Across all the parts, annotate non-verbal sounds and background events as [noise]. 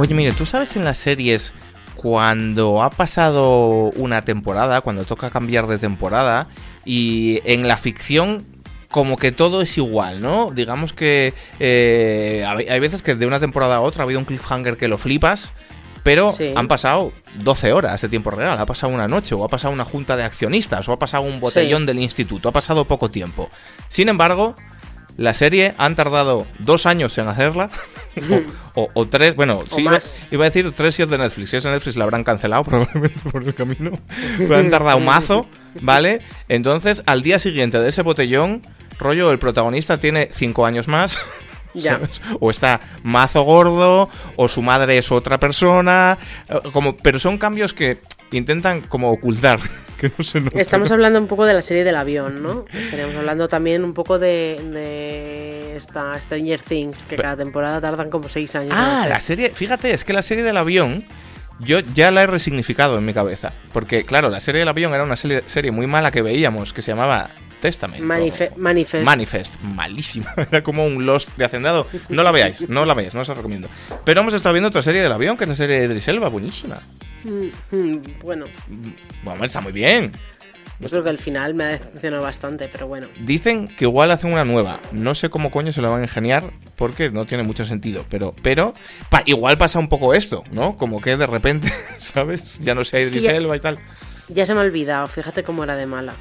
Oye, mire, ¿tú sabes en las series cuando ha pasado una temporada, cuando toca cambiar de temporada, y en la ficción como que todo es igual, ¿no? Digamos que eh, hay veces que de una temporada a otra ha habido un cliffhanger que lo flipas, pero han pasado 12 horas de tiempo real, ha pasado una noche, o ha pasado una junta de accionistas, o ha pasado un botellón del instituto, ha pasado poco tiempo. Sin embargo, la serie han tardado dos años en hacerla. o, tres, bueno, [laughs] sí, iba, a decir tres si es de Netflix. Si es de Netflix la habrán cancelado [laughs] probablemente por el camino. Pero han tardado un mazo, ¿vale? Entonces, al día siguiente de ese botellón, rollo, el protagonista tiene cinco años más. Ya. O está mazo gordo, o su madre es otra persona. Eh, como, pero son cambios que intentan como ocultar. Que no se Estamos hablando un poco de la serie del avión, ¿no? Estaríamos hablando también un poco de, de esta Stranger Things, que cada temporada tardan como seis años. Ah, la serie, fíjate, es que la serie del avión yo ya la he resignificado en mi cabeza. Porque, claro, la serie del avión era una serie, serie muy mala que veíamos, que se llamaba Testament. Manifest. Manifest. Malísima. [laughs] Era como un Lost de Hacendado. No la veáis, no la veáis, no os la recomiendo. Pero hemos estado viendo otra serie del avión, que es la serie de Driselva, buenísima. Mm, mm, bueno. Bueno, está muy bien. Yo creo que el final me ha decepcionado bastante, pero bueno. Dicen que igual hacen una nueva. No sé cómo coño se la van a ingeniar porque no tiene mucho sentido. Pero, pero igual pasa un poco esto, ¿no? Como que de repente, [laughs] ¿sabes? Ya no sé, hay Driselva y tal. Ya se me ha olvidado, fíjate cómo era de mala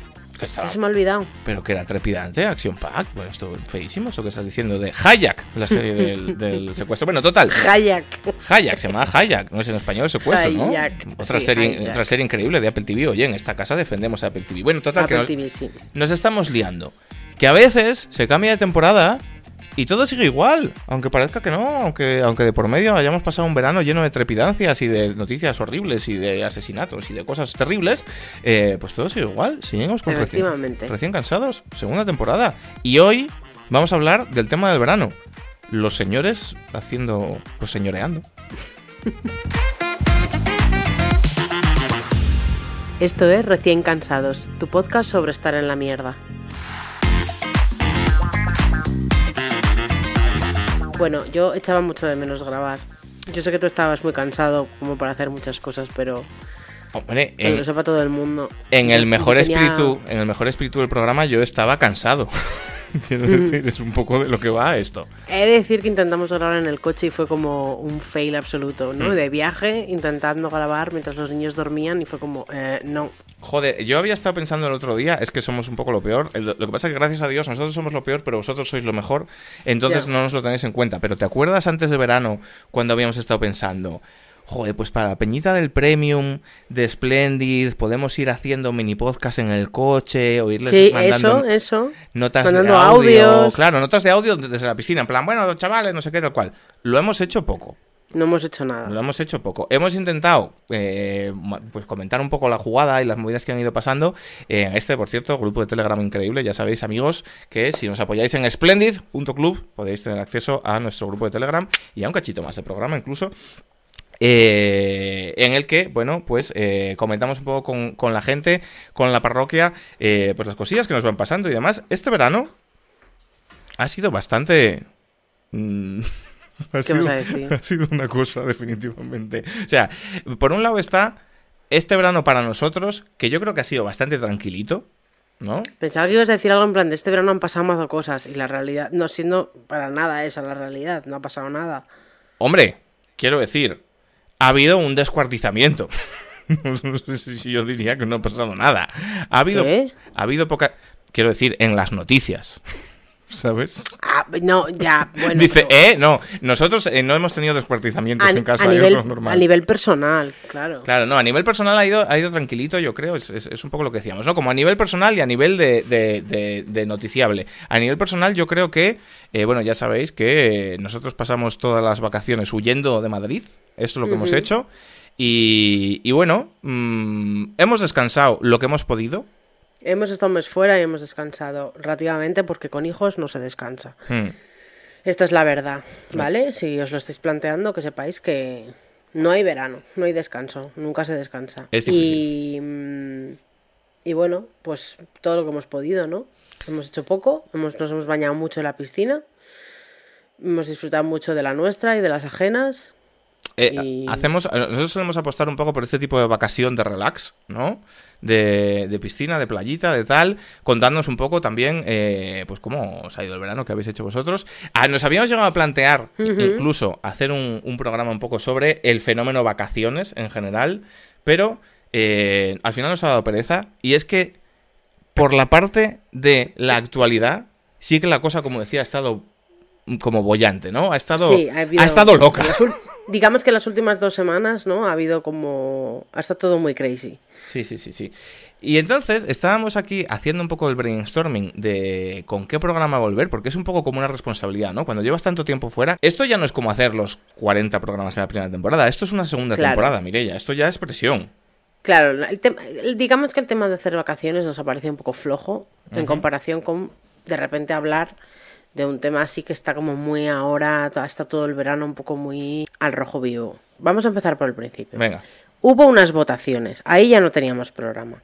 se me ha olvidado. Pero que era trepidante, Action Pack. Bueno, esto es feísimo, esto que estás diciendo de Hayak, la serie del, [laughs] secuestro. Bueno, total. Hayak. Hayak, se llama Hayak, no es en español secuestro, ¿no? Otra, serie, otra serie increíble de Apple TV. Oye, en esta casa defendemos a Apple TV. Bueno, total, que nos estamos liando. Que a veces se cambia de temporada y todo sigue igual, aunque parezca que no, aunque, aunque de por medio hayamos pasado un verano lleno de trepidancias y de noticias horribles y de asesinatos y de cosas terribles, eh, pues todo sigue igual. Seguimos con recién, recién cansados, segunda temporada. Y hoy vamos a hablar del tema del verano. Los señores haciendo, pues señoreando. Esto es Recién Cansados, tu podcast sobre estar en la mierda. Bueno, yo echaba mucho de menos grabar. Yo sé que tú estabas muy cansado como para hacer muchas cosas, pero Hombre, en, lo sepa todo el mundo. En el mejor espíritu, en el mejor espíritu del programa yo estaba cansado. [laughs] Quiero mm. decir, es un poco de lo que va esto. He de decir que intentamos grabar en el coche y fue como un fail absoluto, ¿no? Mm. De viaje, intentando grabar mientras los niños dormían y fue como, eh, no. Joder, yo había estado pensando el otro día, es que somos un poco lo peor. Lo que pasa es que gracias a Dios nosotros somos lo peor, pero vosotros sois lo mejor. Entonces no nos lo tenéis en cuenta. Pero ¿te acuerdas antes de verano cuando habíamos estado pensando? Joder, pues para la peñita del premium de Splendid podemos ir haciendo mini podcast en el coche o irles sí, mandando eso, eso. notas de audio. Claro, notas de audio desde la piscina, en plan, bueno, chavales, no sé qué, tal cual. Lo hemos hecho poco. No hemos hecho nada. Lo hemos hecho poco. Hemos intentado eh, pues comentar un poco la jugada y las movidas que han ido pasando. En este, por cierto, grupo de Telegram increíble. Ya sabéis, amigos, que si nos apoyáis en splendid.club podéis tener acceso a nuestro grupo de Telegram y a un cachito más de programa incluso. Eh, en el que, bueno, pues eh, comentamos un poco con, la gente, con la parroquia, eh, pues las cosillas que nos van pasando y demás. Este verano ha sido bastante... Mm, [laughs] ha, sido, [laughs] ha sido una cosa, definitivamente. O sea, por un lado está este verano para nosotros, que yo creo que ha sido bastante tranquilito, ¿no? Pensaba que ibas a decir algo en plan de este verano han pasado más cosas y la realidad, no siendo para nada esa la realidad, no ha pasado nada. Hombre, quiero decir, ha habido un descuartizamiento. no sé si yo diría que no ha pasado nada. Ha habido, ha habido poca. Quiero decir, en las noticias. ¿Sabes? Ah, no, ya, bueno. Dice, eh, no, nosotros eh, no hemos tenido descuartizamientos en casa, a nivel, A nivel personal, claro. Claro, no, a nivel personal ha ido, ha ido tranquilito, yo creo, es, es, un poco lo que decíamos, ¿no? Como a nivel personal y a nivel de, de, de, noticiable. A nivel personal yo creo que, eh, bueno, ya sabéis que nosotros pasamos todas las vacaciones huyendo de Madrid, esto es lo que hemos hecho, y, y bueno, mm, hemos descansado lo que hemos podido, Hemos estado un mes fuera y hemos descansado relativamente porque con hijos no se descansa. Hmm. Esta es la verdad, ¿vale? Si os lo estáis planteando, que sepáis que no hay verano, no hay descanso, nunca se descansa. y, mm, y bueno, pues todo lo que hemos podido, ¿no? Hemos hecho poco, hemos, nos hemos bañado mucho en la piscina, hemos disfrutado mucho de la nuestra y de las ajenas. Eh, hacemos, eh, nosotros solemos apostar un poco por este tipo de vacación de relax, ¿no? De, piscina, de playita, de tal, contándonos un poco también, eh, pues cómo os ha ido el verano, que habéis hecho vosotros. Ah, nos habíamos llegado a plantear incluso hacer un, un, programa un poco sobre el fenómeno vacaciones en general, pero al final nos ha dado pereza y es que por la parte de la actualidad, sí que la cosa, como decía, ha estado como bollante, ¿no? Ha estado, ha, estado loca. Digamos que las últimas dos semanas, ¿no? Ha habido como... Ha estado todo muy crazy. Sí, sí, sí, sí. Y entonces estábamos aquí haciendo un poco el brainstorming de con qué programa volver, porque es un poco como una responsabilidad, ¿no? Cuando llevas tanto tiempo fuera, esto ya no es como hacer los 40 programas en la primera temporada, esto es una segunda temporada, Mirella, esto ya es presión. Claro, el digamos que el tema de hacer vacaciones nos ha parecido un poco flojo en comparación con de repente hablar de un tema así que está como muy ahora, está todo el verano un poco muy al rojo vivo. Vamos a empezar por el principio. Venga. Hubo unas votaciones, ahí ya no teníamos programa.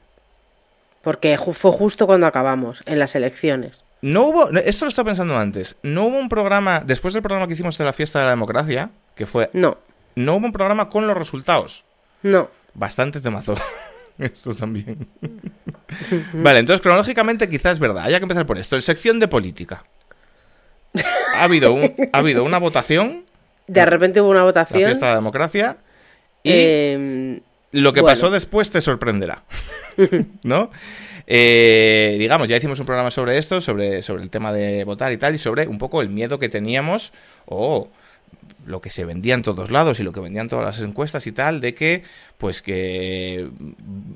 Porque fue justo cuando acabamos, en las elecciones. No hubo, esto lo estaba pensando antes, no hubo un programa, después del programa que hicimos de la fiesta de la democracia, que fue... No. No hubo un programa con los resultados. No. Bastante temazo. [laughs] Esto también. [laughs] vale, entonces cronológicamente quizás es verdad. Hay que empezar por esto. En sección de política. Ha habido, ha habido una votación. De repente hubo una votación. La fiesta de la democracia. Y em, lo que pasó después te sorprenderá. [laughs] ¿No? Eh, digamos, ya hicimos un programa sobre esto, sobre, sobre el tema de votar y tal, y sobre un poco el miedo que teníamos o lo que se vendía en todos lados y lo que vendían todas las encuestas y tal, de que pues que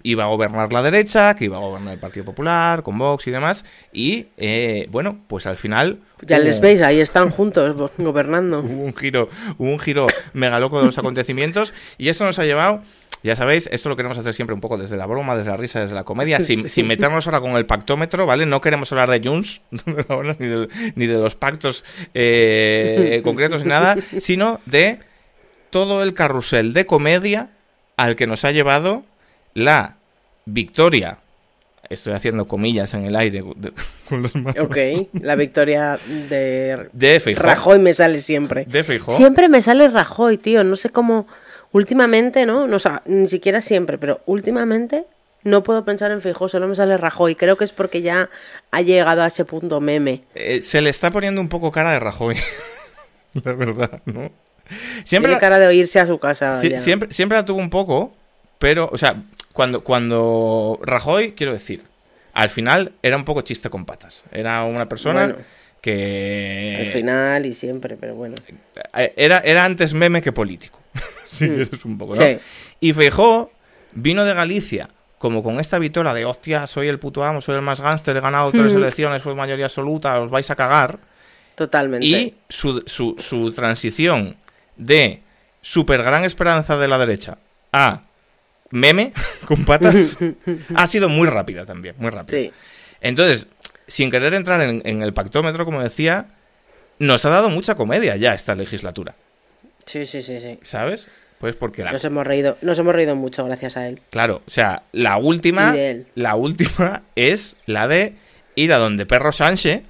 iba a gobernar la derecha, que iba a gobernar el Partido Popular, con Vox y demás, y eh, bueno, pues al final... Ya les veis, ahí están juntos gobernando. [laughs] Hubo un giro, hubo un giro mega loco de los [laughs] acontecimientos y esto nos ha llevado ya sabéis, esto lo queremos hacer siempre un poco desde la broma, desde la risa, desde la comedia, [laughs] sin, meternos ahora con el pactómetro, ¿vale? No queremos hablar de Junts, [laughs] ni, de, los pactos eh, [laughs] concretos ni nada, sino de todo el carrusel de comedia al que nos ha llevado la victoria estoy haciendo comillas en el aire con los manos. Ok, la victoria de, de Rajoy me sale siempre. De Feijóo. Siempre me sale Rajoy, tío. No sé cómo últimamente, ¿no? no o sea, ni siquiera siempre, pero últimamente no puedo pensar en Feijóo, solo me sale Rajoy. Creo que es porque ya ha llegado a ese punto meme. Eh, se le está poniendo un poco cara de Rajoy. [laughs] la verdad, ¿no? Siempre Tiene cara de oírse a su casa. siempre, siempre la tuvo un poco, pero, o sea, cuando, cuando Rajoy, quiero decir, al final era un poco chiste con patas. Era una persona que... Al final y siempre, pero bueno. Eh, era, era antes meme que político. [laughs] [laughs] sí, mm. eso es un poco, ¿no? Y Feijó vino de Galicia como con esta victoria de hostia, soy el puto amo, soy el más gánster, he ganado tres elecciones, fue mayoría absoluta, os vais a cagar. Totalmente. Y su, su, su transición de super gran esperanza de la derecha a meme [laughs] con patas ha sido muy rápida también, muy rápida. Sí. Entonces, sin querer entrar en, en, el pactómetro, como decía, nos ha dado mucha comedia ya esta legislatura. Sí, sí, sí, sí. ¿Sabes? Pues porque Nos hemos reído, nos hemos reído mucho gracias a él. Claro, o sea, la última... La última es la de ir a donde Perro Sánchez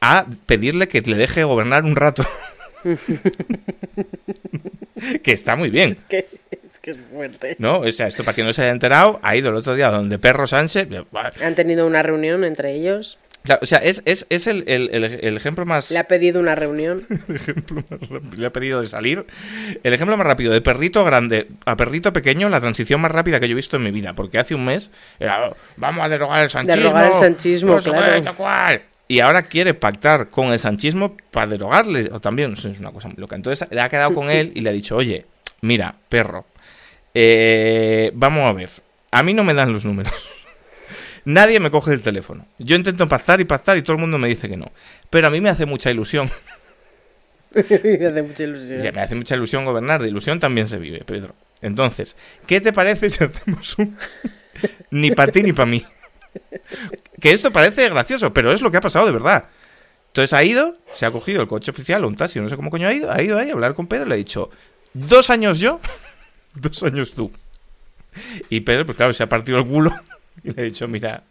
a pedirle que le deje gobernar un rato. [laughs] que está muy bien. Es que, es que es fuerte. No, o sea, esto para quien no se haya enterado, ha ido el otro día donde Perro Sánchez. Han tenido una reunión entre ellos o sea, es, es, es el, el, el, ejemplo más... Le ha pedido una reunión. [laughs] le ha pedido de salir. El ejemplo más rápido de perrito grande a perrito pequeño, la transición más rápida que yo he visto en mi vida. Porque hace un mes era, vamos a derogar el sanchismo. Derogar el sanchismo, claro. Y ahora quiere pactar con el sanchismo para derogarle. O también, es una cosa muy loca. Entonces le ha quedado con él y le ha dicho, oye, mira, perro, eh, vamos a ver. A mí no me dan los números. Nadie me coge el teléfono. Yo intento pactar y pactar y todo el mundo me dice que no. Pero a mí me hace mucha ilusión. [laughs] me hace mucha ilusión. me hace mucha ilusión gobernar. De ilusión también se vive, Pedro. Entonces, ¿qué te parece si [laughs] hacemos un... [laughs] ni para ti ni para mí? que esto parece gracioso, pero es lo que ha pasado de verdad. Entonces ha ido, se ha cogido el coche oficial o un taxi, no sé cómo coño ha ido, ha ido ahí a hablar con Pedro y le ha dicho, dos años yo, dos años tú. Y Pedro, pues claro, se ha partido el culo [laughs] Y le he dicho, mira.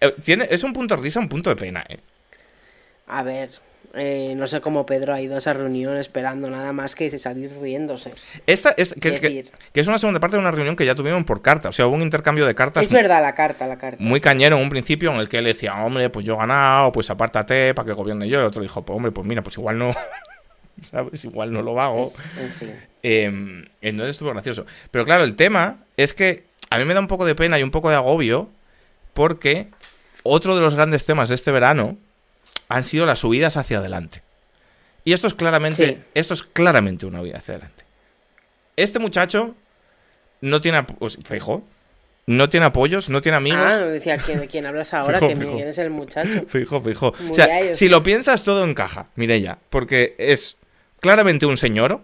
Eh, tiene, es un punto de risa, un punto de pena, ¿eh? A ver. eh, no sé cómo Pedro ha ido a esa reunión esperando nada más que salir riéndose. Esta es que, es, que, es una segunda parte de una reunión que ya tuvieron por carta. O sea, hubo un intercambio de cartas. Es verdad, la carta, la carta. Muy cañero en un principio en el que él decía, hombre, pues yo he ganado, pues apártate para que gobierne yo. El otro dijo, pues hombre, pues mira, pues igual no. [laughs] ¿Sabes? Igual no lo hago. en fin. Em, entonces estuvo gracioso. Pero claro, el tema es que a mí me da un poco de pena y un poco de agobio porque otro de los grandes temas de este verano han sido las subidas hacia adelante. Y esto es claramente, esto es claramente una huida hacia adelante. Este muchacho no tiene, pues, fijo, no tiene apoyos, no tiene amigos. Ah, decía, ¿de quién hablas ahora? que quién es el muchacho. [laughs] Fijo, fijo. o sea, si lo piensas, todo encaja, Mireya. Porque es claramente un señor.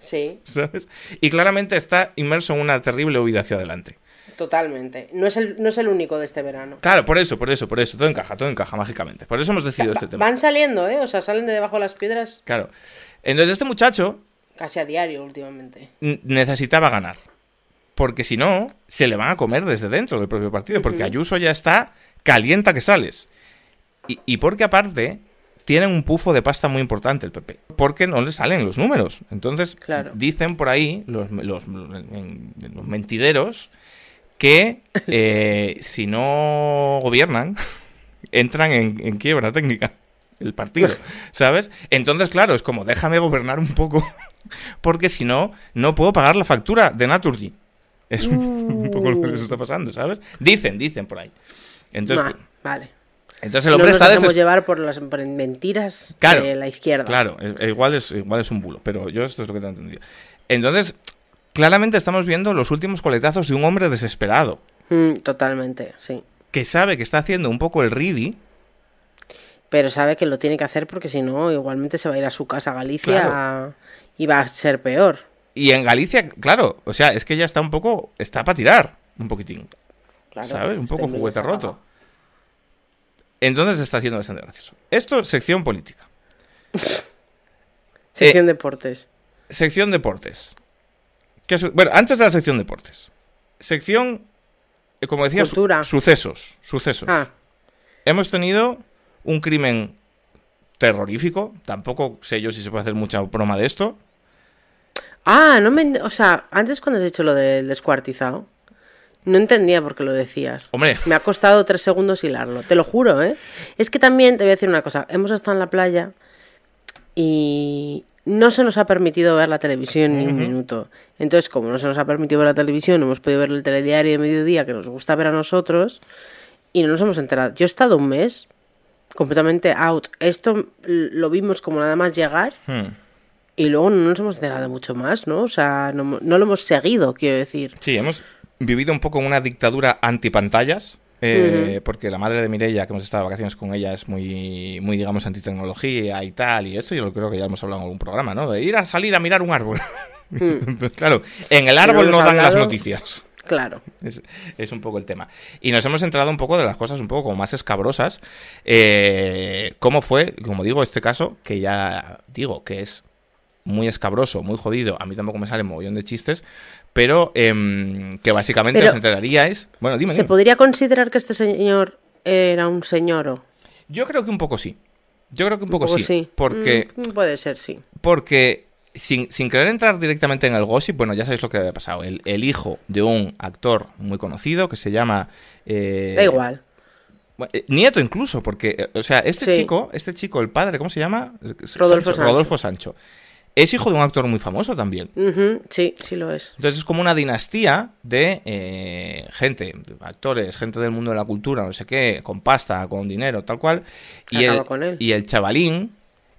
Sí. [laughs] ¿Sabes? Y claramente está inmerso en una terrible huida hacia adelante. Totalmente. No es, el, no es el único de este verano. Claro, por eso, por eso, por eso. Todo encaja, todo encaja mágicamente. Por eso hemos decidido este tema. Van saliendo, ¿eh? O sea, salen de debajo de las piedras. Claro. Entonces, este muchacho. Casi a diario últimamente. Necesitaba ganar. Porque si no, se le van a comer desde dentro del propio partido. Porque Ayuso ya está calienta que sales. Y, y porque aparte, tienen un pufo de pasta muy importante el PP, porque no le salen los números. Entonces, dicen por ahí los, los, los mentideros que [laughs] eh, si no gobiernan, entran en, quiebra técnica el partido, [laughs] ¿sabes? Entonces, claro, es como, déjame gobernar un poco, [laughs] porque si no, no puedo pagar la factura de Naturgy. Es un, poco lo que les está pasando, ¿sabes? Dicen, dicen por ahí. Entonces, vale. Entonces el hombre no nos está llevar por las mentiras de la izquierda. Claro, igual es, igual es un bulo, pero yo esto es lo que te he entendido. Entonces, claramente estamos viendo los últimos coletazos de un hombre desesperado. Mm, totalmente, sí. Que sabe que está haciendo un poco el ready. Pero sabe que lo tiene que hacer porque si no, igualmente se va a ir a su casa a Galicia y va a ser peor. Y en Galicia, claro, o sea, es que ya está un poco. Está para tirar un poquitín. ¿Sabes? Un poco juguete roto. Entonces está haciendo bastante gracioso. Esto, sección política. [laughs] sección eh, deportes. Sección deportes bueno, antes de la sección deportes. Sección, eh, como decía, sucesos. Sucesos. Ah. Hemos tenido un crimen terrorífico. Tampoco sé yo si se puede hacer mucha broma de esto. Ah, no me. O sea, antes cuando has dicho lo del descuartizado, no entendía por qué lo decías. Hombre. Me ha costado tres segundos hilarlo. Te lo juro, ¿eh? Es que también te voy a decir una cosa. Hemos estado en la playa y no se nos ha permitido ver la televisión ni un minuto. Entonces, como no se nos ha permitido ver la televisión, hemos podido ver el telediario de mediodía que nos gusta ver a nosotros y no nos hemos enterado. Yo he estado un mes completamente out. Esto lo vimos como nada más llegar hmm. y luego no nos hemos enterado mucho más, ¿no? O sea, no, no lo hemos seguido, quiero decir. Sí, hemos vivido un poco en una dictadura antipantallas eh, porque la madre de Mireia, que hemos estado de vacaciones con ella, es muy, muy digamos, antitecnología y tal, y esto yo lo creo que ya hemos hablado en algún programa, ¿no? De ir a salir a mirar un árbol. [laughs] Hmm. claro, en el árbol no, dan las noticias. Claro. Es, un poco el tema. Y nos hemos entrado un poco de las cosas un poco como más escabrosas. Eh, ¿Cómo fue, como digo, este caso, que ya digo que es muy escabroso, muy jodido, a mí tampoco me sale mogollón de chistes, pero em, que básicamente os enteraríais. Bueno, dime. ¿Se podría considerar que este señor era un señor? Yo creo que un poco sí. Yo creo que un poco, sí, Porque. Mm, puede ser, sí. Porque. Sin, sin, querer entrar directamente en el gossip, bueno, ya sabéis lo que había pasado. El, hijo de un actor muy conocido que se llama. Eh, da igual. Eh, nieto incluso, porque, eh, o sea, este chico, este chico, el padre, ¿cómo se llama? Rodolfo Rodolfo Sancho es hijo de un actor muy famoso también. Sí, sí lo es. Entonces es como una dinastía de eh, gente, actores, gente del mundo de la cultura, no sé qué, con pasta, con dinero, tal cual. Y el, y el chavalín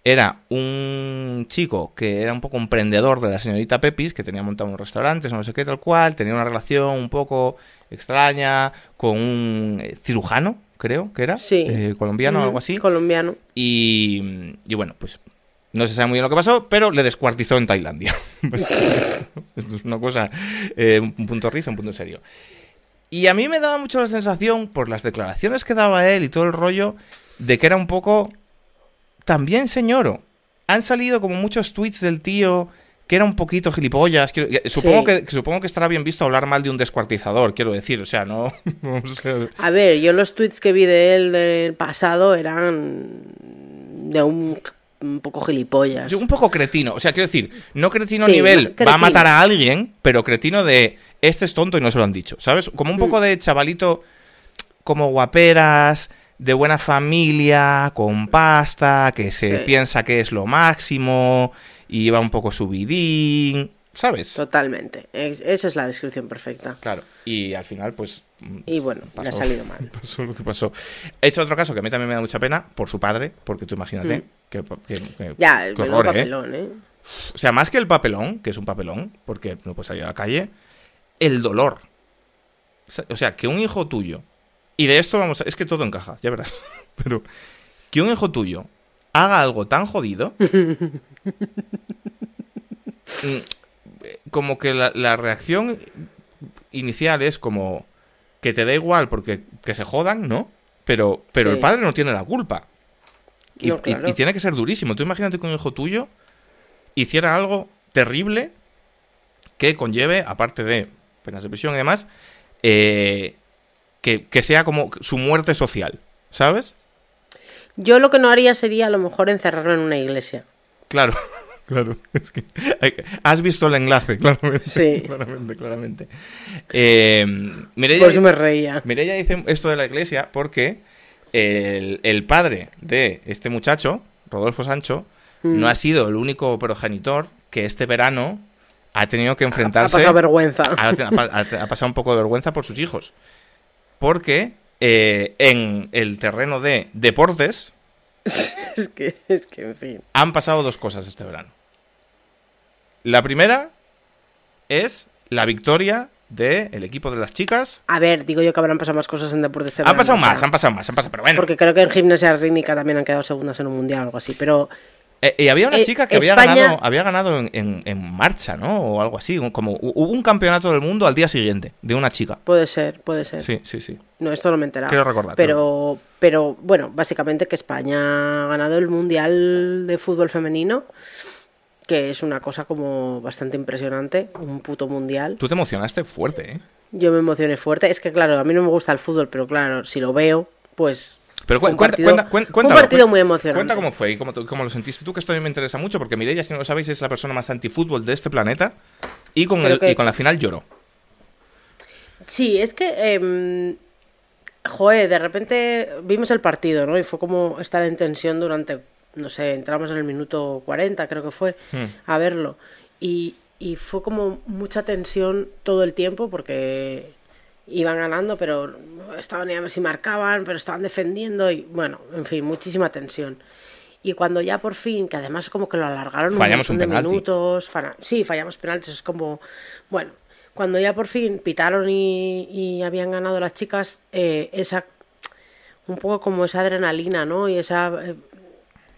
era un chico que era un poco emprendedor de la señorita Pepis, que tenía montado unos restaurantes, no sé qué, tal cual, tenía una relación un poco extraña con un eh, cirujano, creo que era, sí. Eh, colombiano o algo así. Colombiano. Y, y bueno, pues no se sabe muy bien lo que pasó, pero le descuartizó en Tailandia. [laughs] es una cosa, eh, un punto risa, un punto serio. Y a mí me daba mucho la sensación, por las declaraciones que daba él y todo el rollo, de que era un poco también señoro. Han salido como muchos tweets del tío que era un poquito gilipollas. supongo, que, supongo que estará bien visto hablar mal de un descuartizador, quiero decir. O sea, no. [laughs] a ver, yo los tweets que vi de él del pasado eran de un un poco gilipollas. Un poco cretino. O sea, quiero decir, no cretino a nivel va a matar a alguien, pero cretino de este es tonto y no se lo han dicho. ¿Sabes? Como un poco mm. de chavalito como guaperas, de buena familia, con pasta, que se piensa que es lo máximo y va un poco subidín. ¿Sabes? Totalmente. esa es la descripción perfecta. Claro. Y al final, pues. Y bueno, le ha salido [laughs] mal. Pasó lo que pasó. Es otro caso que a mí también me da mucha pena por su padre, porque tú imagínate mm. que, Ya, el ¿eh? papelón, ¿eh? O sea, más que el papelón, que es un papelón, porque no puedes salir a la calle, el dolor. O sea, que un hijo tuyo. Y de esto vamos a. Es que todo encaja, ya verás. [laughs] Pero. Que un hijo tuyo haga algo tan jodido. [laughs] Como que la, reacción inicial es como que te da igual porque que se jodan, ¿no? Pero, pero el padre no tiene la culpa. Y, tiene que ser durísimo. Tú imagínate que un hijo tuyo hiciera algo terrible que conlleve, aparte de penas de prisión y demás, eh, que, que sea como su muerte social, ¿sabes? Yo lo que no haría sería a lo mejor encerrarlo en una iglesia. Claro. [laughs] Claro, [laughs] es que has visto el enlace, [laughs] claramente. Sí. Claramente, claramente. Eh, Por eso me reía. Mireia dice esto de la iglesia porque el, padre de este muchacho, Rodolfo Sancho, mm. no ha sido el único progenitor que este verano ha tenido que enfrentarse. Ha, pasado vergüenza. Ha, pasado un poco de vergüenza por sus hijos. Porque eh, en el terreno de deportes, [laughs] es, que, es que, en fin. Han pasado dos cosas este verano. La primera es la victoria del equipo de las chicas. A ver, digo yo que habrán pasado más cosas en deportes. Este han pasado más, han pasado más, han pasado, pero bueno. Porque creo que en gimnasia rítmica también han quedado segundas en un mundial o algo así, pero eh, y había una eh, chica que había ganado, había ganado en, marcha, ¿no? O algo así. Como hubo un campeonato del mundo al día siguiente de una chica. Puede ser, puede ser. Sí, sí, sí. No, esto no me he enterado. Quiero recordar. Pero, pero bueno, básicamente que España ha ganado el mundial de fútbol femenino. Que es una cosa como bastante impresionante. Un puto mundial. Tú te emocionaste fuerte, ¿eh? Yo me emocioné fuerte. Es que, claro, a mí no me gusta el fútbol, pero claro, si lo veo, pues pero un partido, un partido muy emocionante. Cuenta cómo fue y cómo, cómo, lo sentiste tú, que esto a mí me interesa mucho, porque Mireia, si no lo sabéis, es la persona más antifútbol de este planeta y con, el, y con la final lloró. Sí, es que... Eh, joder, de repente vimos el partido, ¿no? Y fue como estar en tensión durante, no sé, entramos en el minuto 40, creo que fue, hmm. a verlo. Y, y fue como mucha tensión todo el tiempo porque iban ganando, pero estaban a ver si marcaban, pero estaban defendiendo y bueno, en fin, muchísima tensión. Y cuando ya por fin, que además como que lo alargaron fallamos un, minutos, sí, fallamos penaltis, es como, bueno, cuando ya por fin pitaron y, habían ganado las chicas, eh, esa, un poco como esa adrenalina, ¿no? Y esa, eh,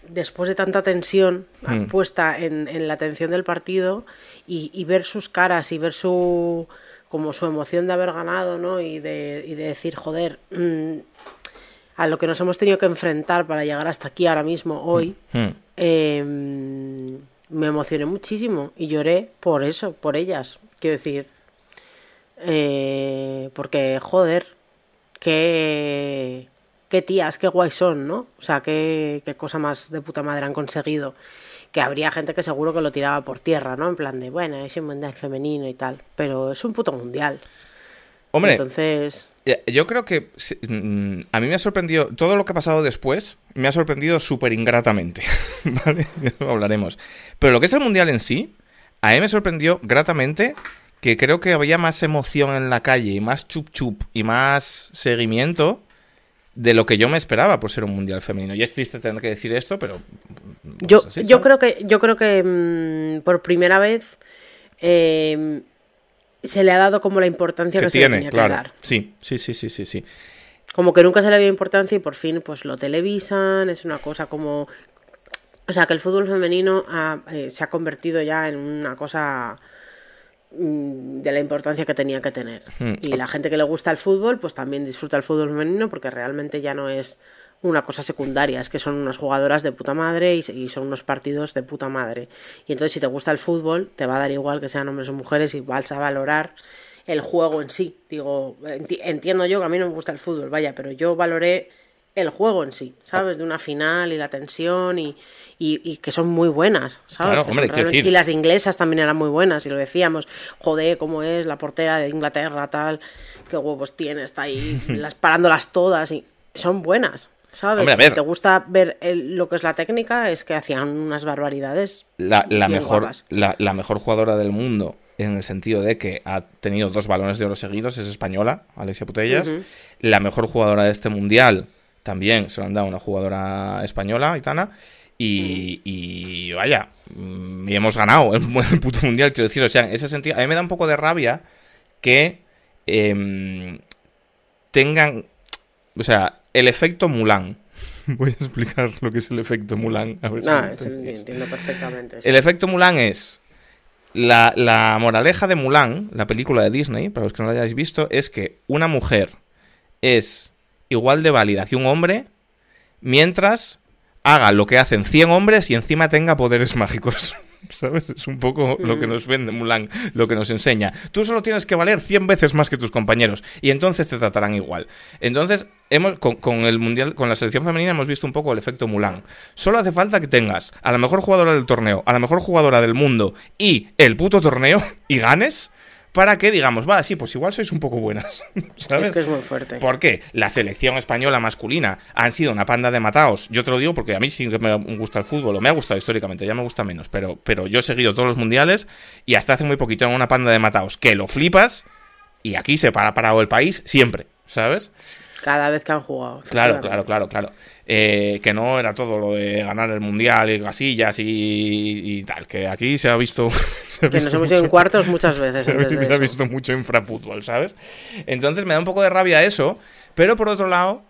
después de tanta tensión hmm. puesta en, en, la atención del partido y ver sus caras y ver su como su emoción de haber ganado, ¿no? Y de, y de decir, joder, mm, a lo que nos hemos tenido que enfrentar para llegar hasta aquí ahora mismo, hoy, mm. Mm. Em, me emocioné muchísimo y lloré por eso, por ellas. Quiero decir, eh, porque, joder, qué, qué tías, qué guay son, ¿no? O sea, qué, qué cosa más de puta madre han conseguido que habría gente que seguro que lo tiraba por tierra, ¿no? En plan de, bueno, es un mundial femenino y tal, pero es un puto mundial. Hombre, entonces... Yo creo que mm, a mí me ha sorprendido, todo lo que ha pasado después, me ha sorprendido súper ingratamente, [laughs] ¿vale? hablaremos. Pero lo que es el mundial en sí, a mí me sorprendió gratamente que creo que había más emoción en la calle y más chup chup y más seguimiento de lo que yo me esperaba por ser un mundial femenino. Y es triste tener que decir esto, pero yo, yo creo que yo creo que mm, por primera vez eh, se le ha dado como la importancia que, se tiene, tenía claro. que dar. Sí, sí, sí, sí, sí, sí. Como que nunca se le había importancia y por fin pues lo televisan, es una cosa como o sea, que el fútbol femenino eh, se ha convertido ya en una cosa de la importancia que tenía que tener. Hmm. Y la gente que le gusta el fútbol, pues también disfruta el fútbol femenino porque realmente ya no es una cosa secundaria, es que son unas jugadoras de puta madre y, son unos partidos de puta madre. Y entonces si te gusta el fútbol, te va a dar igual que sean hombres o mujeres y vas a valorar el juego en sí. Digo, entiendo yo que a mí no me gusta el fútbol, vaya, pero yo valoré el juego en sí, ¿sabes? De una final y la tensión y, y, que son muy buenas, ¿sabes? Y las inglesas también eran muy buenas y lo decíamos, joder, cómo es la portera de Inglaterra, tal, qué huevos tiene, está ahí [laughs] las, parándolas todas y son buenas. ¿Sabes? Si te gusta ver lo que es la técnica, es que hacían unas barbaridades. La, mejor, la, mejor jugadora del mundo, en el sentido de que ha tenido dos balones de oro seguidos, es española, Alexia Putellas. La mejor jugadora de este mundial también se lo han dado una jugadora española, Itana. Y, y, vaya, mm, y hemos ganado el, puto mundial, quiero decir. O sea, en ese sentido, a mí me da un poco de rabia que em, tengan. O sea, el efecto Mulan. [laughs] Voy a explicar lo que es el efecto Mulan. A ver si entiendo perfectamente. El efecto Mulan es. La, la moraleja de Mulan, la película de Disney, para los que no la hayáis visto, es que una mujer es igual de válida que un hombre mientras haga lo que hacen 100 hombres y encima tenga poderes [laughs] mágicos. ¿Sabes? Es un poco lo que nos vende Mulan, lo que nos enseña. Tú solo tienes que valer 100 veces más que tus compañeros y entonces te tratarán igual. Entonces, hemos, con, el mundial, con la selección femenina hemos visto un poco el efecto Mulan. Solo hace falta que tengas a la mejor jugadora del torneo, a la mejor jugadora del mundo y el puto torneo [laughs] y ganes para que digamos, va, sí, pues igual sois un poco buenas. [laughs] ¿sabes? Es que es muy fuerte. Porque la selección española masculina han sido una panda de mataos. Yo te lo digo porque a mí sí que me gusta el fútbol, o me ha gustado históricamente, ya me gusta menos, pero, pero yo he seguido todos los mundiales y hasta hace muy poquito en una panda de mataos que lo flipas y aquí se para parado el país siempre, ¿sabes? Cada vez que han jugado. Claro, claro, claro, claro. Eh, que no era todo lo de ganar el mundial y gasillas y, tal, que aquí se ha visto. [laughs] que nos hemos ido en cuartos muchas veces. [laughs] Se, ha visto mucho infrafútbol, ¿sabes? Entonces me da un poco de rabia eso, pero por otro lado,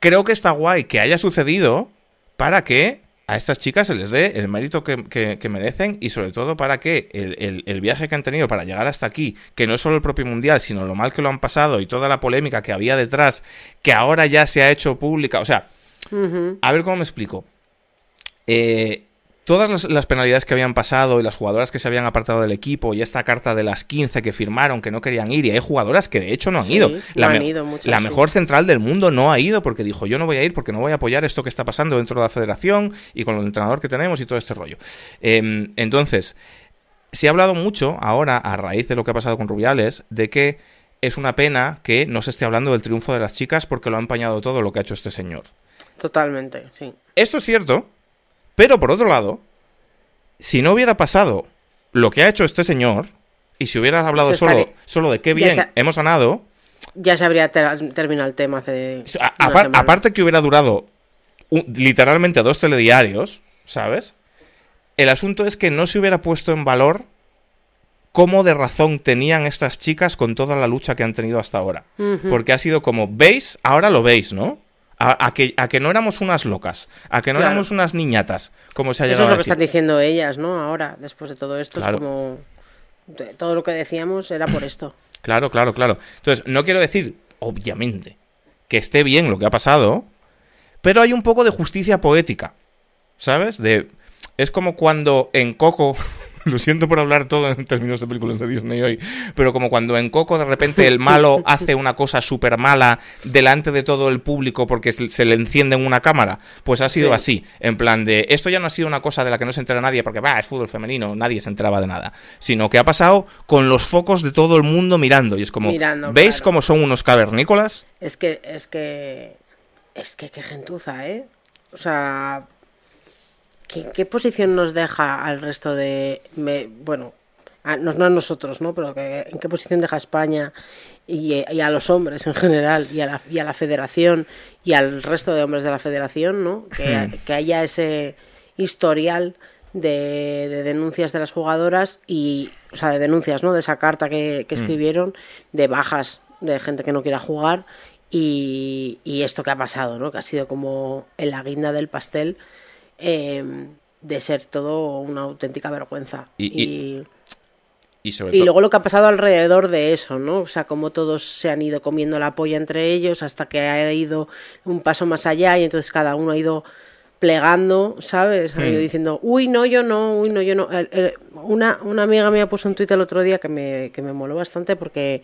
creo que está guay que haya sucedido para que a estas chicas se les dé el mérito que, merecen y sobre todo para que el, viaje que han tenido para llegar hasta aquí, que no es solo el propio mundial, sino lo mal que lo han pasado y toda la polémica que había detrás, que ahora ya se ha hecho pública, o sea, a ver cómo me explico. Eh, todas las, penalidades que habían pasado y las jugadoras que se habían apartado del equipo y esta carta de las 15 que firmaron que no querían ir y hay jugadoras que de hecho no han ido. La, la mejor central del mundo no ha ido porque dijo yo no voy a ir porque no voy a apoyar esto que está pasando dentro de la federación y con el entrenador que tenemos y todo este rollo. Em, entonces, se ha hablado mucho ahora a raíz de lo que ha pasado con Rubiales de que es una pena que no se esté hablando del triunfo de las chicas porque lo ha empañado todo lo que ha hecho este señor. Totalmente, sí. Esto es cierto, pero por otro lado, si no hubiera pasado lo que ha hecho este señor, y si hubieras hablado solo, solo de qué bien hemos ganado. Ya se habría terminado el tema hace. aparte que hubiera durado literalmente dos telediarios, ¿sabes? El asunto es que no se hubiera puesto en valor cómo de razón tenían estas chicas con toda la lucha que han tenido hasta ahora. Porque ha sido como, ¿veis? Ahora lo veis, ¿no? A, que, a que no éramos unas locas, a que no éramos unas niñatas, como se ha llegado Eso es lo que están diciendo ellas, ¿no? Ahora, después de todo esto, es como... Todo lo que decíamos era por esto. Claro, claro, claro. Entonces, no quiero decir, obviamente, que esté bien lo que ha pasado, pero hay un poco de justicia poética, ¿sabes? De... Es como cuando en Coco [laughs] Lo siento por hablar todo en términos de películas de Disney hoy, pero como cuando en Coco de repente el malo [laughs] hace una cosa súper mala delante de todo el público porque se le enciende en una cámara, pues ha sido así, en plan de, esto ya no ha sido una cosa de la que no se entera nadie porque, va, es fútbol femenino, nadie se enteraba de nada, sino que ha pasado con los focos de todo el mundo mirando y es como, ¿veis cómo son unos cavernícolas? Es que, es que, es que qué gentuza, ¿eh? O sea, ¿Qué, posición nos deja al resto de... bueno, no, a nosotros, ¿no? Pero en qué posición deja España y, a los hombres en general y a, la, y a la federación y al resto de hombres de la federación, ¿no? Que, hmm. haya ese historial de, denuncias de las jugadoras y, o sea, de denuncias, ¿no? De esa carta que, hmm. escribieron, de bajas de gente que no quiera jugar y, y, esto que ha pasado, ¿no? Que ha sido como en la guinda del pastel Em, de ser todo una auténtica vergüenza. Y, y, luego lo que ha pasado alrededor de eso, ¿no? O sea, como todos se han ido comiendo la polla entre ellos hasta que ha ido un paso más allá y entonces cada uno ha ido plegando, ¿sabes? Ha ido hmm. diciendo, uy, no, yo no, uy, no, yo no. Una, una amiga mía puso un tuit el otro día que me, que me moló bastante porque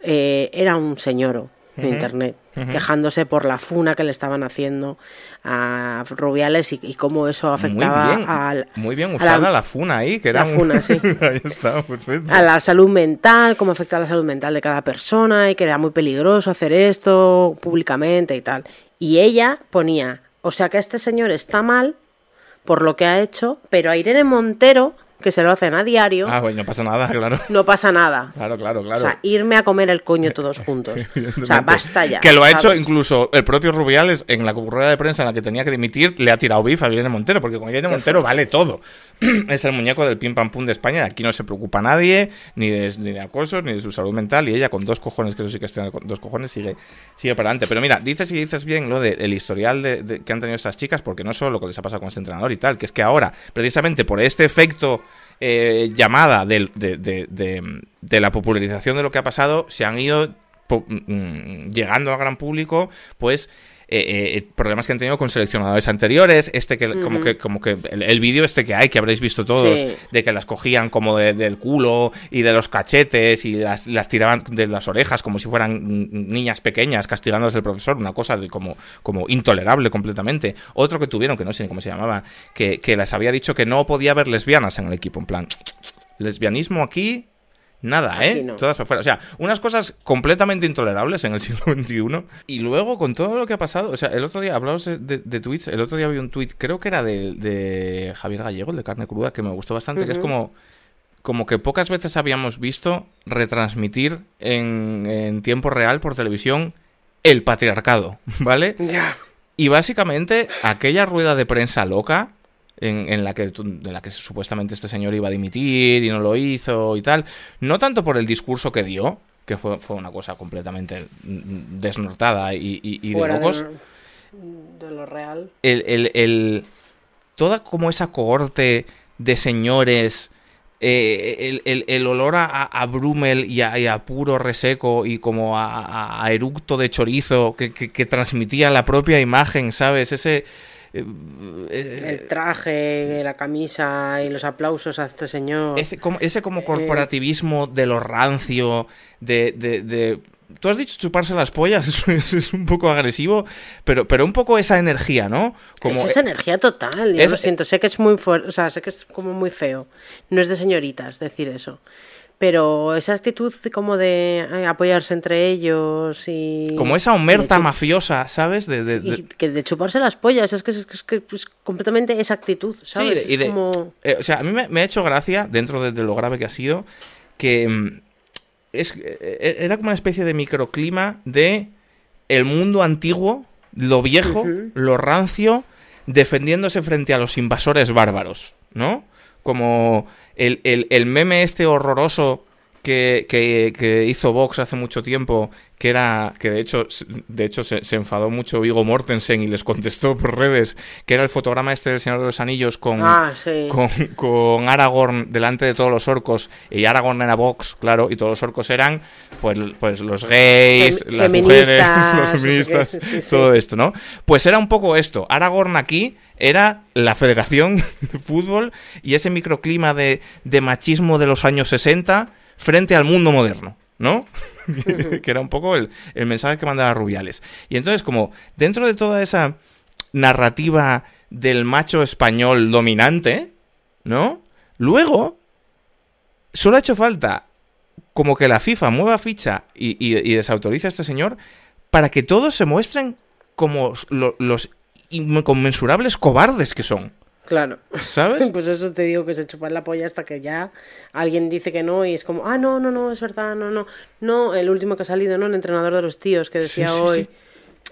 eh, era un señor de internet. Quejándose por la funa que le estaban haciendo a Rubiales y, cómo eso afectaba muy al, muy bien usada la, funa ahí, que era la funa, sí. [laughs] ahí está, perfecto. A la salud mental, cómo afecta a la salud mental de cada persona y que era muy peligroso hacer esto públicamente y tal. Y ella ponía, o sea que este señor está mal por lo que ha hecho, pero a Irene Montero que se lo hacen a diario. Ah, pues no pasa nada, claro. No pasa nada. Claro, claro, claro. O sea, irme a comer el coño todos [laughs] juntos. o sea, basta ya. Que lo ha hecho incluso el propio Rubiales en la rueda de prensa en la que tenía que dimitir, le ha tirado bif a Irene Montero, porque con Irene Montero vale todo. [clears throat] es el muñeco del pim pam pum de España. Aquí no se preocupa nadie, ni de, ni de acosos, ni de su salud mental. Y ella, con dos cojones, que eso sí que está con dos cojones, sigue, sigue para adelante. Pero mira, dices y dices bien lo del historial de, que han tenido estas chicas, porque no solo lo que les ha pasado con este entrenador y tal, que es que ahora, precisamente por este efecto eh, llamada de, de, la popularización de lo que ha pasado, se han ido mm, llegando al gran público, pues eh, eh, problemas que han tenido con seleccionadores anteriores, este que como que como que el, vídeo este que hay que habréis visto todos de que las cogían como del culo y de los cachetes y las, las, tiraban de las orejas como si fueran niñas pequeñas castigándolas del profesor, una cosa de como como intolerable completamente. Otro que tuvieron que no sé ni cómo se llamaba, que, que les había dicho que no podía haber lesbianas en el equipo, en plan lesbianismo aquí Nada, ¿eh? Todas para afuera. O sea, unas cosas completamente intolerables en el [laughs] siglo XXI. Y luego, con todo lo que ha pasado, o sea, el otro día, hablamos de, de, tweets, el otro día vi un tweet, creo que era de, Javier Gallego, el de carne cruda, que me gustó bastante, que es como, como que pocas veces habíamos visto retransmitir en, en tiempo real por televisión el patriarcado, [laughs] ¿vale? Ya. Y básicamente, aquella rueda de prensa loca en, la que, en la que supuestamente este señor iba a dimitir y no lo hizo y tal. No tanto por el discurso que dio, que fue, fue una cosa completamente desnortada y, y, de locos. De, lo real. El, el, el, toda como esa cohorte de señores. Eh, el, el, olor a, a Brummel y a, puro reseco y como a, a eructo de chorizo que, que, transmitía la propia imagen, ¿sabes? Ese, eh, eh, el traje, la camisa y los aplausos a este señor. Ese como, ese como eh, corporativismo de lo rancio, de, de, Tú has dicho chuparse las pollas, [laughs] es, un poco agresivo, pero, pero un poco esa energía, ¿no? Como, es esa energía total, yo lo siento, sé que es muy fuerte, o sea, sé que es como muy feo. No es de señoritas decir eso pero esa actitud como de eh, apoyarse entre ellos y... Como esa omerta mafiosa, ¿sabes? De, de, que de chuparse las pollas, es que es, que es completamente esa actitud, ¿sabes? Sí, como... Eh, o sea, a mí me, ha hecho gracia, dentro de, lo grave que ha sido, que mm, es, eh, era como una especie de microclima de el mundo antiguo, lo viejo, lo rancio, defendiéndose frente a los invasores bárbaros, ¿no? Como el, el, el meme este horroroso que, que, hizo Vox hace mucho tiempo, que era, que de hecho, de hecho se, enfadó mucho Vigo Mortensen y les contestó por redes, que era el fotograma este del Señor de los Anillos con, ah, con, con, Aragorn delante de todos los orcos, y Aragorn era Vox, claro, y todos los orcos eran pues, pues los gays, las mujeres, [laughs] los feministas, todo esto, ¿no? Pues era un poco esto, Aragorn aquí era la Federación [laughs] de Fútbol y ese microclima de, de machismo de los años 60 frente al mundo moderno, ¿no? [laughs] que era un poco el, mensaje que mandaba Rubiales. Y entonces, como dentro de toda esa narrativa del macho español dominante, ¿no? Luego, solo ha hecho falta como que la FIFA mueva ficha y, y, desautorice a este señor para que todos se muestren como los inconmensurables cobardes que son. Claro. ¿Sabes? [laughs] Pues eso te digo que se chupa la polla hasta que ya alguien dice que no y es como, ah, no, no, no, es verdad, no, no. No, el último que ha salido, ¿no? El entrenador de los tíos que decía hoy.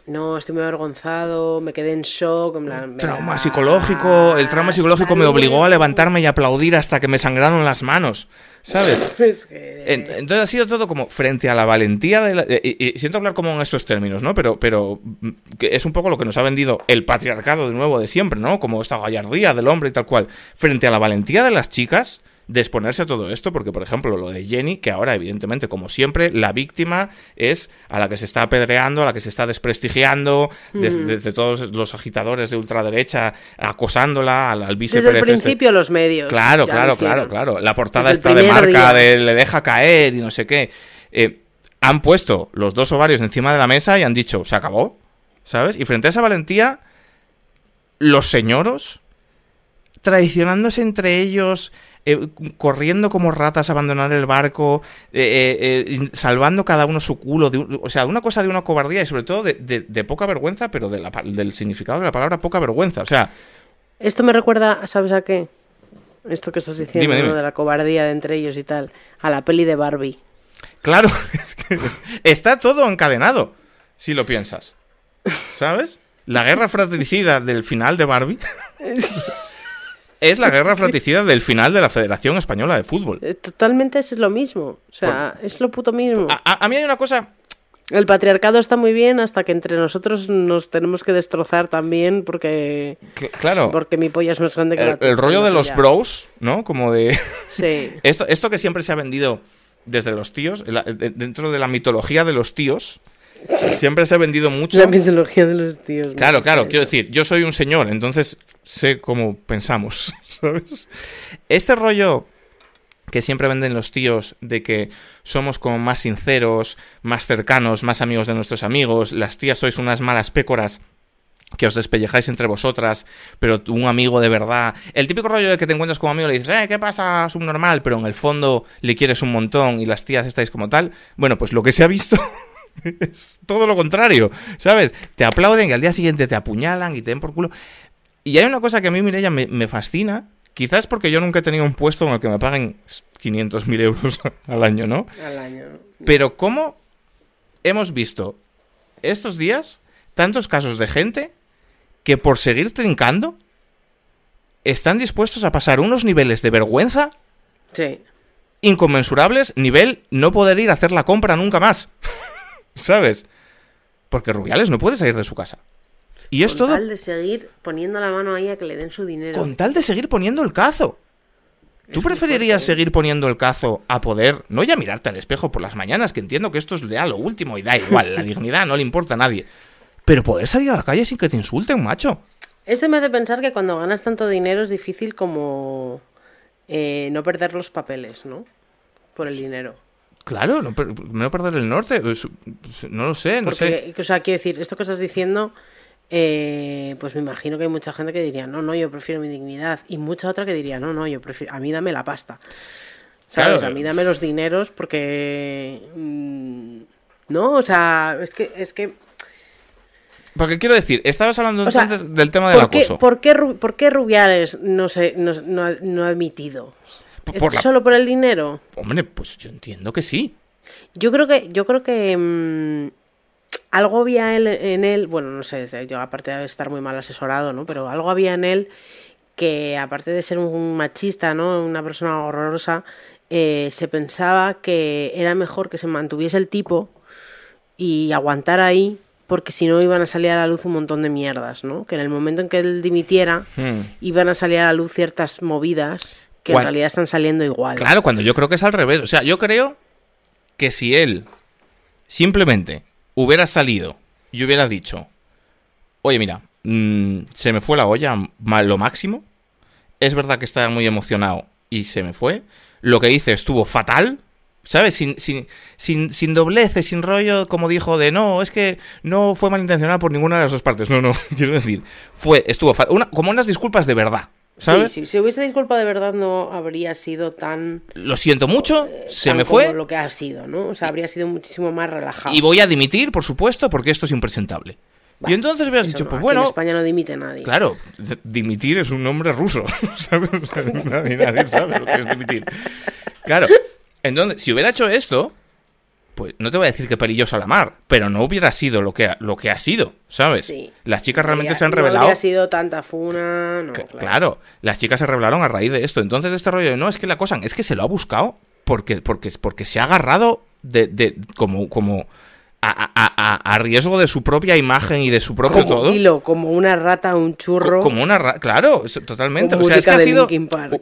No, estoy muy avergonzado, me quedé en shock. trauma psicológico. El trauma psicológico me obligó a levantarme y aplaudir hasta que me sangraron las manos. ¿Sabes? [laughs] Entonces ha sido todo como frente a la valentía de la... y, siento hablar como en estos términos, ¿no? Pero, pero mm, es un poco lo que nos ha vendido el patriarcado de nuevo de siempre, ¿no? Como esta gallardía del hombre y tal cual. Frente a la valentía de las chicas de exponerse a todo esto, porque por ejemplo lo de Jenny, que ahora evidentemente como siempre la víctima es a la que se está apedreando, a la que se está desprestigiando, desde, todos los agitadores de ultraderecha acosándola al, al Desde el este. principio los medios. Claro, claro, claro, claro. La portada está de marca de le deja caer y no sé qué. Eh, han puesto los dos ovarios encima de la mesa y han dicho, se acabó, ¿sabes? Y frente a esa valentía, los señoros, traicionándose entre ellos, eh, corriendo como ratas a abandonar el barco, eh, eh, salvando cada uno su culo, de, o sea, una cosa de una cobardía y sobre todo de, poca vergüenza, pero del significado de la palabra poca vergüenza, o sea... Esto me recuerda, ¿sabes a qué? Esto que estás diciendo, de la cobardía de entre ellos y tal, a la peli de Barbie. Claro, [laughs] es que está todo encadenado, si lo piensas. ¿Sabes? La guerra fratricida del final de Barbie [laughs] es la guerra [laughs] fratricida del final de la Federación Española de Fútbol. Eh, totalmente es lo mismo. O sea, es lo puto mismo. A, mí hay una cosa. El patriarcado está muy bien hasta que entre nosotros nos tenemos que destrozar también porque. claro. Porque mi polla es más grande que el, la El rollo de los bros, ¿no? Como de. Sí. [laughs] esto, esto que siempre se ha vendido desde los tíos, dentro de la mitología de los tíos, siempre se ha vendido mucho. La mitología de los tíos. Claro, claro, quiero decir, yo soy un señor, entonces sé cómo pensamos, [laughs] ¿sabes? Este rollo que siempre venden los tíos de que somos como más sinceros, más cercanos, más amigos de nuestros amigos, las tías sois unas malas pécoras que os despellejáis entre vosotras, pero un amigo de verdad. El típico rollo de que te encuentras como amigo y le dices, eh, ¿qué pasa, subnormal? Pero en el fondo le quieres un montón y las tías estáis como tal. Bueno, pues lo que se ha visto [laughs] [laughs] es todo lo contrario, ¿sabes? Te aplauden y al día siguiente te apuñalan y te den por culo. Y hay una cosa que a mí, Mireia, me, me fascina. Quizás porque yo nunca he tenido un puesto en el que me paguen 500.000 euros [laughs] al año, ¿no? Al año. Pero ¿cómo hemos visto estos días tantos casos de gente que por seguir trincando están dispuestos a pasar unos niveles de vergüenza inconmensurables, nivel no poder ir a hacer la compra nunca más. [laughs] ¿Sabes? Porque Rubiales no puede salir de su casa. Y es todo. Con tal de seguir poniendo la mano ahí a que le den su dinero. Con tal de seguir poniendo el cazo. ¿Tú preferirías ¿eh? seguir poniendo el cazo a poder, no ya mirarte al espejo por las mañanas, que entiendo que esto es ya lo último y da igual, la [laughs] dignidad no le importa a nadie, pero poder salir a la calle sin que te insulten, macho. Este me hace pensar que cuando ganas tanto dinero es difícil como eh, no perder los papeles, ¿no? Por el dinero. Claro, no, perder el norte. No lo sé, no sé. O sea, quiero decir, esto que estás diciendo, eh, pues me imagino que hay mucha gente que diría, no, no, yo prefiero mi dignidad. Y mucha otra que diría, no, no, yo prefiero, a mí dame la pasta. ¿Sabes? A mí dame los dineros porque... Mm, no, o sea, es que, es que porque quiero decir, estabas hablando entonces del tema del acoso. ¿por, qué, ¿Por qué Rubiales no, se, no, ha admitido? ¿Es solo por el dinero? Hombre, pues yo entiendo que sí. Yo creo que, yo creo que mm, algo había en él, bueno, no sé, yo aparte de estar muy mal asesorado, ¿no? Pero algo había en él que aparte de ser un machista, ¿no? Una persona horrorosa, eh, se pensaba que era mejor que se mantuviese el tipo y aguantar ahí porque si no iban a salir a la luz un montón de mierdas, ¿no? Que en el momento en que él dimitiera hmm. iban a salir a la luz ciertas movidas que en realidad están saliendo igual. Claro, cuando yo creo que es al revés. O sea, yo creo que si él simplemente hubiera salido y hubiera dicho, oye, mira, mm, se me fue la olla lo máximo, es verdad que estaba muy emocionado y se me fue, lo que hice estuvo fatal, ¿Sabes? Sin, sin, sin, sin dobleces, sin rollo, como dijo, de no, es que no fue malintencionado por ninguna de las dos partes. No, no, [laughs] quiero decir, fue, estuvo, una, como unas disculpas de verdad. ¿Sabes? Sí, si hubiese disculpa de verdad no habría sido tan... Lo siento mucho, eh, se me fue. lo que ha sido, ¿no? O sea, habría sido muchísimo más relajado. Y voy a dimitir, por supuesto, porque esto es impresentable. y entonces hubieras dicho, pues bueno... En España no dimite nadie. Claro, dimitir es un nombre ruso, [laughs] ¿sabes? nadie, nadie sabe lo que es dimitir. Claro, entonces, si hubiera hecho esto, pues no te voy a decir que a la mar, pero no hubiera sido lo que ha, lo que ha sido, ¿sabes? Las chicas realmente se han revelado. No hubiera sido tanta funa, no, claro. las chicas se revelaron a raíz de esto. Entonces, este rollo de no es que la acosan, es que se lo ha buscado porque, porque, porque se ha agarrado de, de como, como a, riesgo de su propia imagen y de su propio como todo. Hilo, como una rata, un churro. Como una rata, claro, totalmente. o sea, es que ha sido.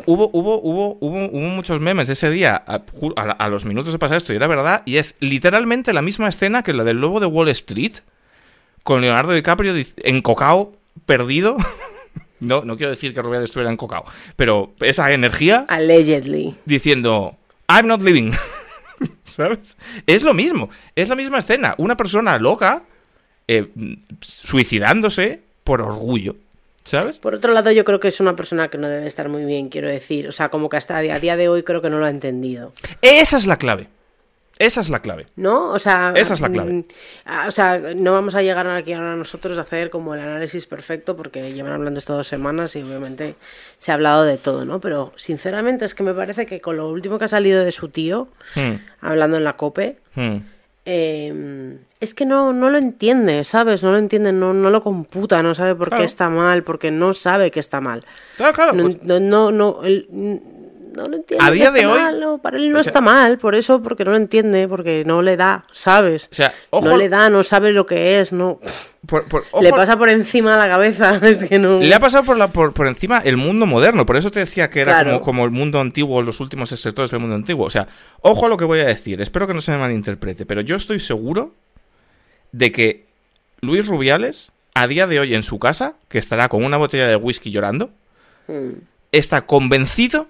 Hubo, hubo, hubo, hubo, muchos memes ese día, a, los minutos de pasar esto, y era verdad, y es literalmente la misma escena que la del lobo de Wall Street, con Leonardo DiCaprio encocao, perdido. [laughs] no, no quiero decir que Rubiales estuviera encocao, pero esa energía. Allegedly. Diciendo, I'm not living. [laughs] ¿Sabes? Es lo mismo. Es la misma escena. Una persona loca eh, suicidándose por orgullo. ¿Sabes? Por otro lado, yo creo que es una persona que no debe estar muy bien, quiero decir. O sea, como que hasta a día de hoy creo que no lo ha entendido. Esa es la clave. Esa es la clave. ¿No? O sea. Esa es la clave. mm, ah, O sea, no vamos a llegar aquí ahora nosotros a hacer como el análisis perfecto, porque llevan hablando esto dos semanas y obviamente se ha hablado de todo, ¿no? Pero sinceramente es que me parece que con lo último que ha salido de su tío, Hmm, hablando en la COPE, hmm. eh, es que no, no lo entiende, ¿sabes? No lo entiende, no, no lo computa, no sabe por Claro. qué está mal, porque no sabe que está mal. Claro, claro. No, pues- no, no, no, él, no lo entiende. A que día de hoy- mal, para él no o sea- está mal, por eso, porque no lo entiende, porque no le da, ¿sabes? O sea, ojo- no le da, no sabe lo que es, no. por- por- Le pasa por encima la cabeza, [laughs] es que no. Le ha pasado por, la, por, por encima el mundo moderno, por eso te decía que era Claro. como, como el mundo antiguo, los últimos sectores del mundo antiguo. O sea, ojo a lo que voy a decir, espero que no se me malinterprete, pero yo estoy seguro de que Luis Rubiales, a día de hoy en su casa, que estará con una botella de whisky llorando, Mm. está convencido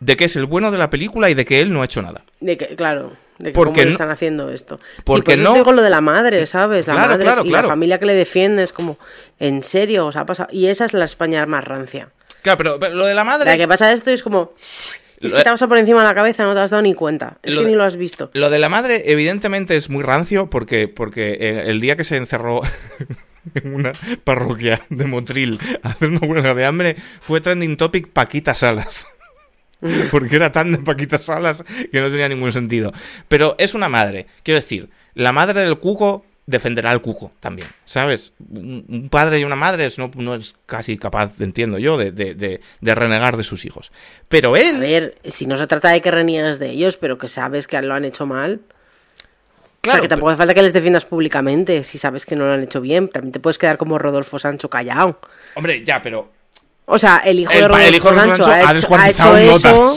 de que es el bueno de la película y de que él no ha hecho nada. De que, claro, de que Porque cómo le no- están haciendo esto. porque sí, no- no. digo lo de la madre, ¿sabes? La Claro, madre claro, y claro. la familia que le defiende es como, ¿en serio? ¿Os ha pasado? Y esa es la España más rancia. Claro, pero, pero lo de la madre... La que pasa esto es como, es que te vas a por encima de la cabeza, no te has dado ni cuenta. Es Lo que de- ni lo has visto. Lo de la madre, evidentemente, es muy rancio porque, porque eh, el día que se encerró [laughs] en una parroquia de Motril a hacer una huelga de hambre fue trending topic Paquita Salas. [laughs] Porque era tan de Paquita Salas que no tenía ningún sentido. Pero es una madre. Quiero decir, la madre del cuco defenderá al cuco también, ¿sabes? Un padre y una madre es- no, no es casi capaz, entiendo yo, de, de- de- de renegar de sus hijos. Pero A él... ver, si no se trata de que reniegues de ellos, pero que sabes que lo han hecho mal. Claro, o sea, que tampoco hace falta que les defiendas públicamente si sabes que no lo han hecho bien. También te puedes quedar como Rodolfo Sancho callado. Hombre, ya, pero O sea, el hijo El de pa- el hijo Rodolfo Sancho Sancho ha hecho, ha eso.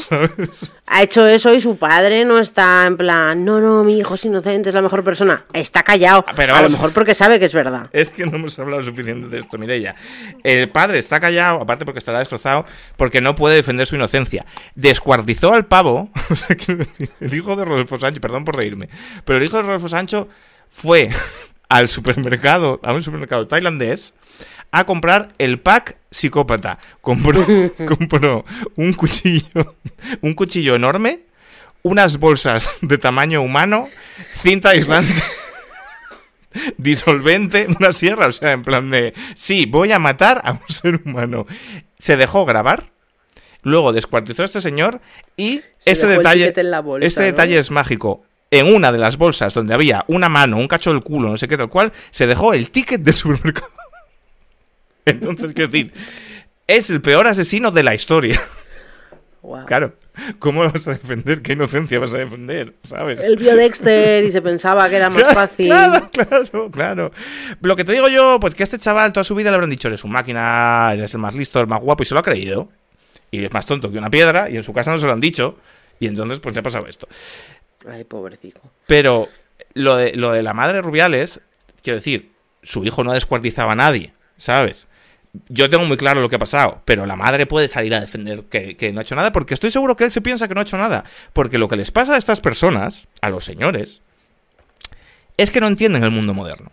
Ha hecho eso y su padre no está en plan, no, no, mi hijo es inocente, es la mejor persona. Está callado. Ah, pero a lo mejor porque sabe que es verdad. Es que no hemos hablado suficiente de esto, Mireia. El padre está callado, aparte porque estará destrozado, porque no puede defender su inocencia. Descuartizó al pavo, [laughs] o sea, que el hijo de Rodolfo Sancho, perdón por reírme, pero el hijo de Rodolfo Sancho fue [laughs] al supermercado, a un supermercado tailandés, a comprar el pack psicópata. Compró, [laughs] compró un cuchillo, un cuchillo enorme, unas bolsas de tamaño humano, cinta aislante [laughs] disolvente, una sierra, o sea, en plan de, sí, voy a matar a un ser humano. Se dejó grabar, luego descuartizó a este señor y Se este detalle, bolsa, este ¿no? detalle es mágico. En una de las bolsas donde había una mano, un cacho del culo, no sé qué tal cual, se dejó el ticket del supermercado. [laughs] Entonces, quiero decir, es el peor asesino de la historia. Guau. Claro, ¿cómo lo vas a defender? ¿Qué inocencia vas a defender? ¿Sabes? Él vio Dexter y se pensaba que era más Claro, fácil. Claro, claro, claro. Lo que te digo yo, pues que a este chaval toda su vida le habrán dicho, eres un máquina, eres el más listo, el más guapo, y se lo ha creído. Y es más tonto que una piedra, y en su casa no se lo han dicho. Y entonces, pues le ha pasado esto. Ay, pobrecito. Pero lo de, lo de la madre Rubiales, quiero decir, su hijo no descuartizaba a nadie, ¿sabes? Yo tengo muy claro lo que ha pasado, pero la madre puede salir a defender que, que no ha hecho nada, porque estoy seguro que él se piensa que no ha hecho nada. Porque lo que les pasa a estas personas, a los señores, es que no entienden el mundo moderno.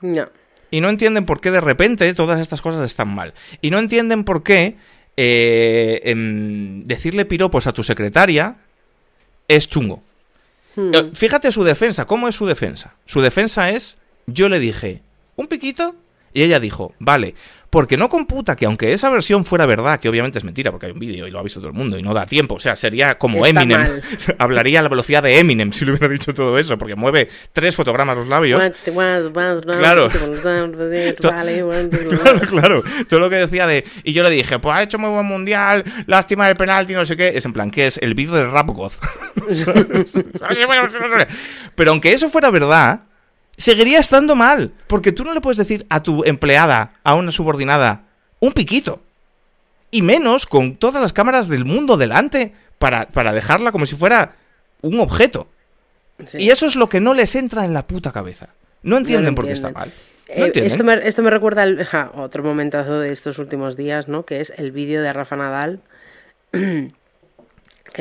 No. Y no entienden por qué de repente todas estas cosas están mal. Y no entienden por qué eh, em, decirle piropos a tu secretaria es chungo. Hmm. Eh, Fíjate su defensa, ¿cómo es su defensa? Su defensa es, yo le dije, ¿un piquito? Y ella dijo, vale, porque no computa que aunque esa versión fuera verdad, que obviamente es mentira porque hay un vídeo y lo ha visto todo el mundo y no da tiempo, o sea, sería como Está Eminem, mal. hablaría a la velocidad de Eminem si le hubiera dicho todo eso, porque mueve tres fotogramas los labios. Claro. Claro, claro. Todo lo que decía de. Y yo le dije, pues ha hecho muy buen mundial, lástima del penalti, no sé qué. Es en plan, ¿qué es? El vídeo de Rap God. Pero aunque eso fuera verdad, seguiría estando mal. Porque tú no le puedes decir a tu empleada, a una subordinada, un piquito. Y menos con todas las cámaras del mundo delante para, para dejarla como si fuera un objeto. Sí. Y eso es lo que no les entra en la puta cabeza. No entienden por qué está mal. No Eh, esto, me, esto me recuerda al- otro momentazo de estos últimos días, ¿no? Que es el vídeo de Rafa Nadal, [clears throat] que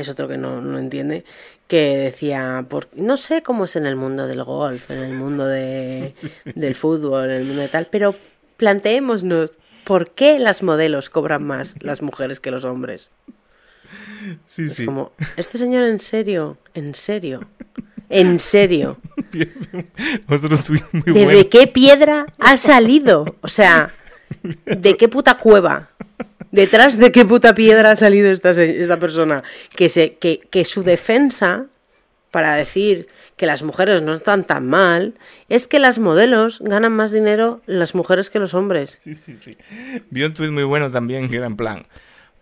es otro que no, no entiende, que decía, por, no sé cómo es en el mundo del golf, en el mundo de, [laughs] del fútbol, en el mundo de tal, pero planteémonos por qué las modelos cobran más las mujeres que los hombres. Sí, es sí. como, este señor en serio, en serio, en serio. ¿De, qué piedra ha salido? O sea, ¿de qué puta cueva? ¿Detrás de qué puta piedra ha salido esta, esta persona? Que, se, que, que su defensa para decir que las mujeres no están tan mal, es que las modelos ganan más dinero las mujeres que los hombres. Sí, sí, sí. Vi un tuit muy bueno también que era en plan,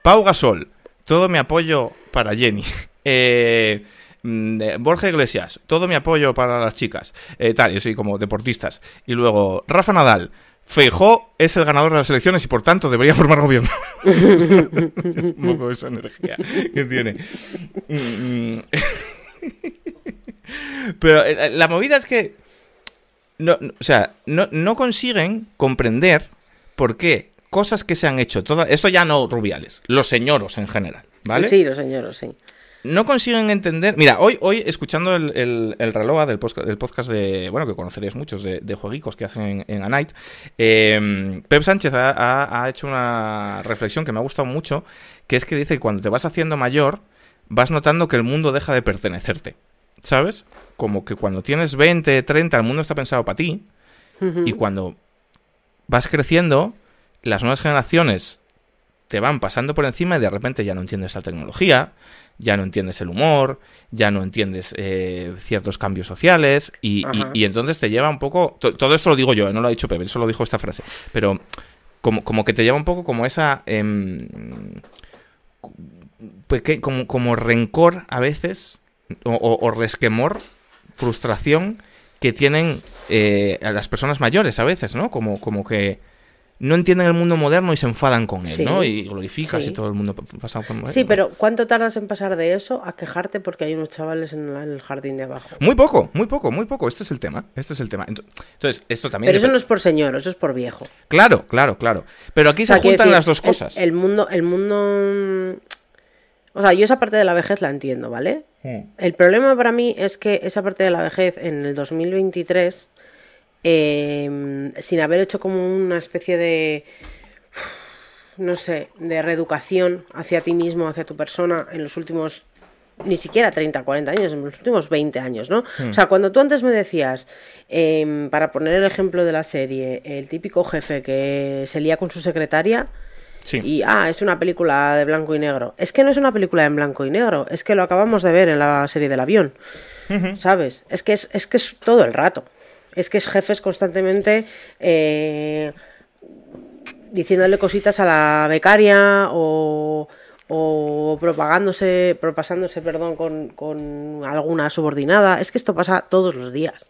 Pau Gasol, todo mi apoyo para Jenny. [laughs] Eh, Borja Iglesias, todo mi apoyo para las chicas. Eh, tal, y así como deportistas. Y luego, Rafa Nadal, Feijó es el ganador de las elecciones y por tanto debería formar gobierno. [laughs] un poco esa energía que tiene. [laughs] Pero la movida es que. No, o sea, no, no, consiguen comprender por qué cosas que se han hecho. Toda, esto ya no rubiales, los señoros en general. ¿Vale? Sí, los señoros, sí no consiguen entender. Mira, hoy, hoy escuchando el, el, del, del, podcast de. Bueno, que conoceréis muchos de, de jueguicos que hacen en, en A Night. Eh, Pep Sánchez ha, ha, ha, hecho una reflexión que me ha gustado mucho. Que es que dice que cuando te vas haciendo mayor, vas notando que el mundo deja de pertenecerte. ¿Sabes? Como que cuando tienes 20, 30, el mundo está pensado para ti. Uh -huh. Y cuando vas creciendo, las nuevas generaciones te van pasando por encima y de repente ya no entiendes la tecnología, ya no entiendes el humor, ya no entiendes eh, ciertos cambios sociales y, y, y, entonces te lleva un poco... Todo esto lo digo yo, no lo ha dicho Pepe, eso lo dijo esta frase, pero como, como que te lleva un poco como esa... Eh, como, como rencor a veces, o, o, o resquemor, frustración que tienen eh, a las personas mayores a veces, ¿no? Como, como que no entienden el mundo moderno y se enfadan con él, sí, ¿no? Y glorificas sí. y todo el mundo pasa por Sí, pero ¿cuánto tardas en pasar de eso a quejarte porque hay unos chavales en el jardín de abajo? Muy poco, muy poco, muy poco. Este es el tema. Este es el tema. Entonces, esto también. Pero eso no es por señor, eso es por viejo. Claro, claro, claro. Pero aquí o sea, se juntan decir, las dos cosas. El, el, mundo, el mundo. O sea, yo esa parte de la vejez la entiendo, ¿vale? Hmm. El problema para mí es que esa parte de la vejez en el 2023, eh, sin haber hecho como una especie de no sé, de reeducación hacia ti mismo, hacia tu persona en los últimos ni siquiera 30, 40 años, en los últimos 20 años, ¿no? Mm. O sea, cuando tú antes me decías, eh, para poner el ejemplo de la serie, el típico jefe que se lía con su secretaria sí. y, ah, es una película de blanco y negro. Es que no es una película en blanco y negro, es que lo acabamos de ver en la serie del avión, uh -huh. ¿sabes? Es que es, es que es todo el rato. Es que es jefes constantemente... Eh, diciéndole cositas a la becaria o, o propagándose, propasándose perdón, con, con, alguna subordinada. Es que esto pasa todos los días.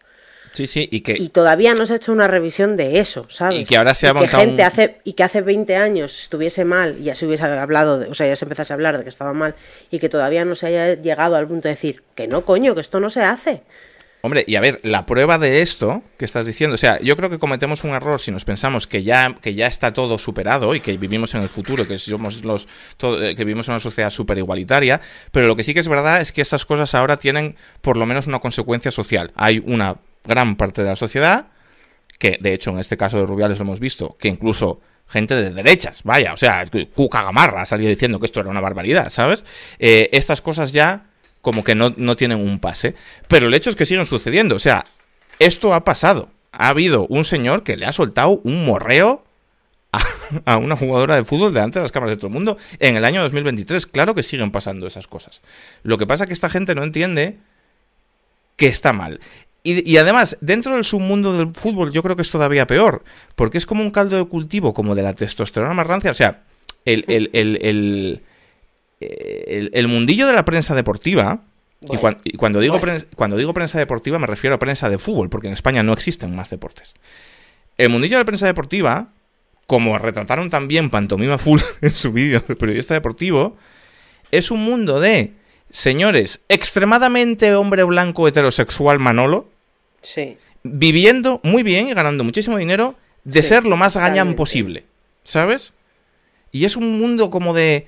Sí, sí, y que... Y todavía no se ha hecho una revisión de eso, ¿sabes? Y que ahora se ha y que gente un... hace Y que hace 20 años estuviese mal y ya se hubiese hablado, de, o sea, ya se empezase a hablar de que estaba mal y que todavía no se haya llegado al punto de decir que no, coño, que esto no se hace. Hombre, y a ver, la prueba de esto que estás diciendo, o sea, yo creo que cometemos un error si nos pensamos que ya, que ya está todo superado y que vivimos en el futuro, que somos los todo, que vivimos en una sociedad súper igualitaria, pero lo que sí que es verdad es que estas cosas ahora tienen por lo menos una consecuencia social. Hay una gran parte de la sociedad, que de hecho en este caso de Rubiales lo hemos visto, que incluso gente de derechas, vaya, o sea, Cuca Gamarra ha salido diciendo que esto era una barbaridad, ¿sabes? Eh, estas cosas ya como que no, no, tienen un pase. Pero el hecho es que siguen sucediendo. O sea, esto ha pasado. Ha habido un señor que le ha soltado un morreo a, una jugadora de fútbol delante de las cámaras de todo el mundo en el año 2023. Claro que siguen pasando esas cosas. Lo que pasa es que esta gente no entiende que está mal. Y, además, dentro del submundo del fútbol yo creo que es todavía peor, porque es como un caldo de cultivo, como de la testosterona más rancia. O sea, el, el el, el, mundillo de la prensa deportiva, bueno, y, cuan, y, cuando, digo bueno. prensa, cuando digo prensa deportiva me refiero a prensa de fútbol, porque en España no existen más deportes. El mundillo de la prensa deportiva, como retrataron también Pantomima Full [laughs] en su vídeo, el periodista deportivo, es un mundo de señores extremadamente hombre blanco heterosexual Manolo, sí. viviendo muy bien y ganando muchísimo dinero de sí, ser lo más gañán posible, ¿sabes? Y es un mundo como de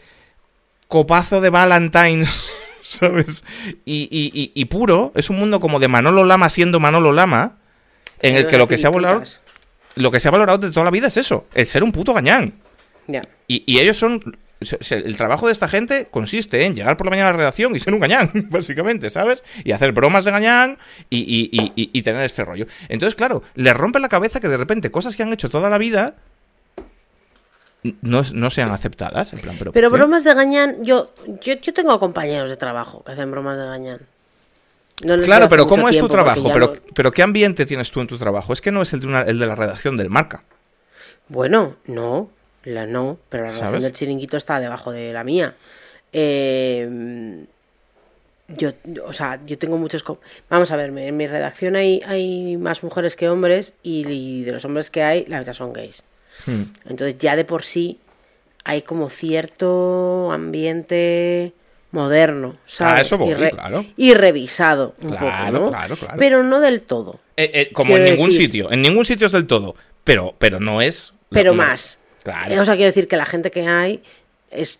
copazo de Valentine's, [laughs] ¿sabes? Y, y, puro, es un mundo como de Manolo Lama siendo Manolo Lama, en el que lo que se ha valorado, lo que se ha valorado de toda la vida es eso, el ser un puto gañán. Y, y ellos son el trabajo de esta gente consiste en llegar por la mañana a la redacción y ser un gañán, [laughs] básicamente, ¿sabes? Y hacer bromas de gañán y, tener este rollo. Entonces, claro, les rompe la cabeza que de repente cosas que han hecho toda la vida no, sean aceptadas. En plan, pero, bromas de gañán, yo, yo, yo tengo compañeros de trabajo que hacen bromas de gañán. claro, pero ¿cómo es tu trabajo? Pero, pero ¿qué ambiente tienes tú en tu trabajo? Es que no es el de, el de la redacción del marca. Bueno, no, la no, pero la relación del chiringuito está debajo de la mía. Eh, yo, o sea, yo tengo muchos... Vamos a ver, en mi redacción hay, hay más mujeres que hombres y, de los hombres que hay, la verdad son gays. Hmm. Entonces ya de por sí hay como cierto ambiente moderno, ah, ¿sabes? y, revisado un poco, ¿no? Pero no del todo. Eh, eh, como en ningún sitio, en ningún sitio es del todo, pero, pero no es... Pero más. Claro. O sea, quiero decir que la gente que hay es,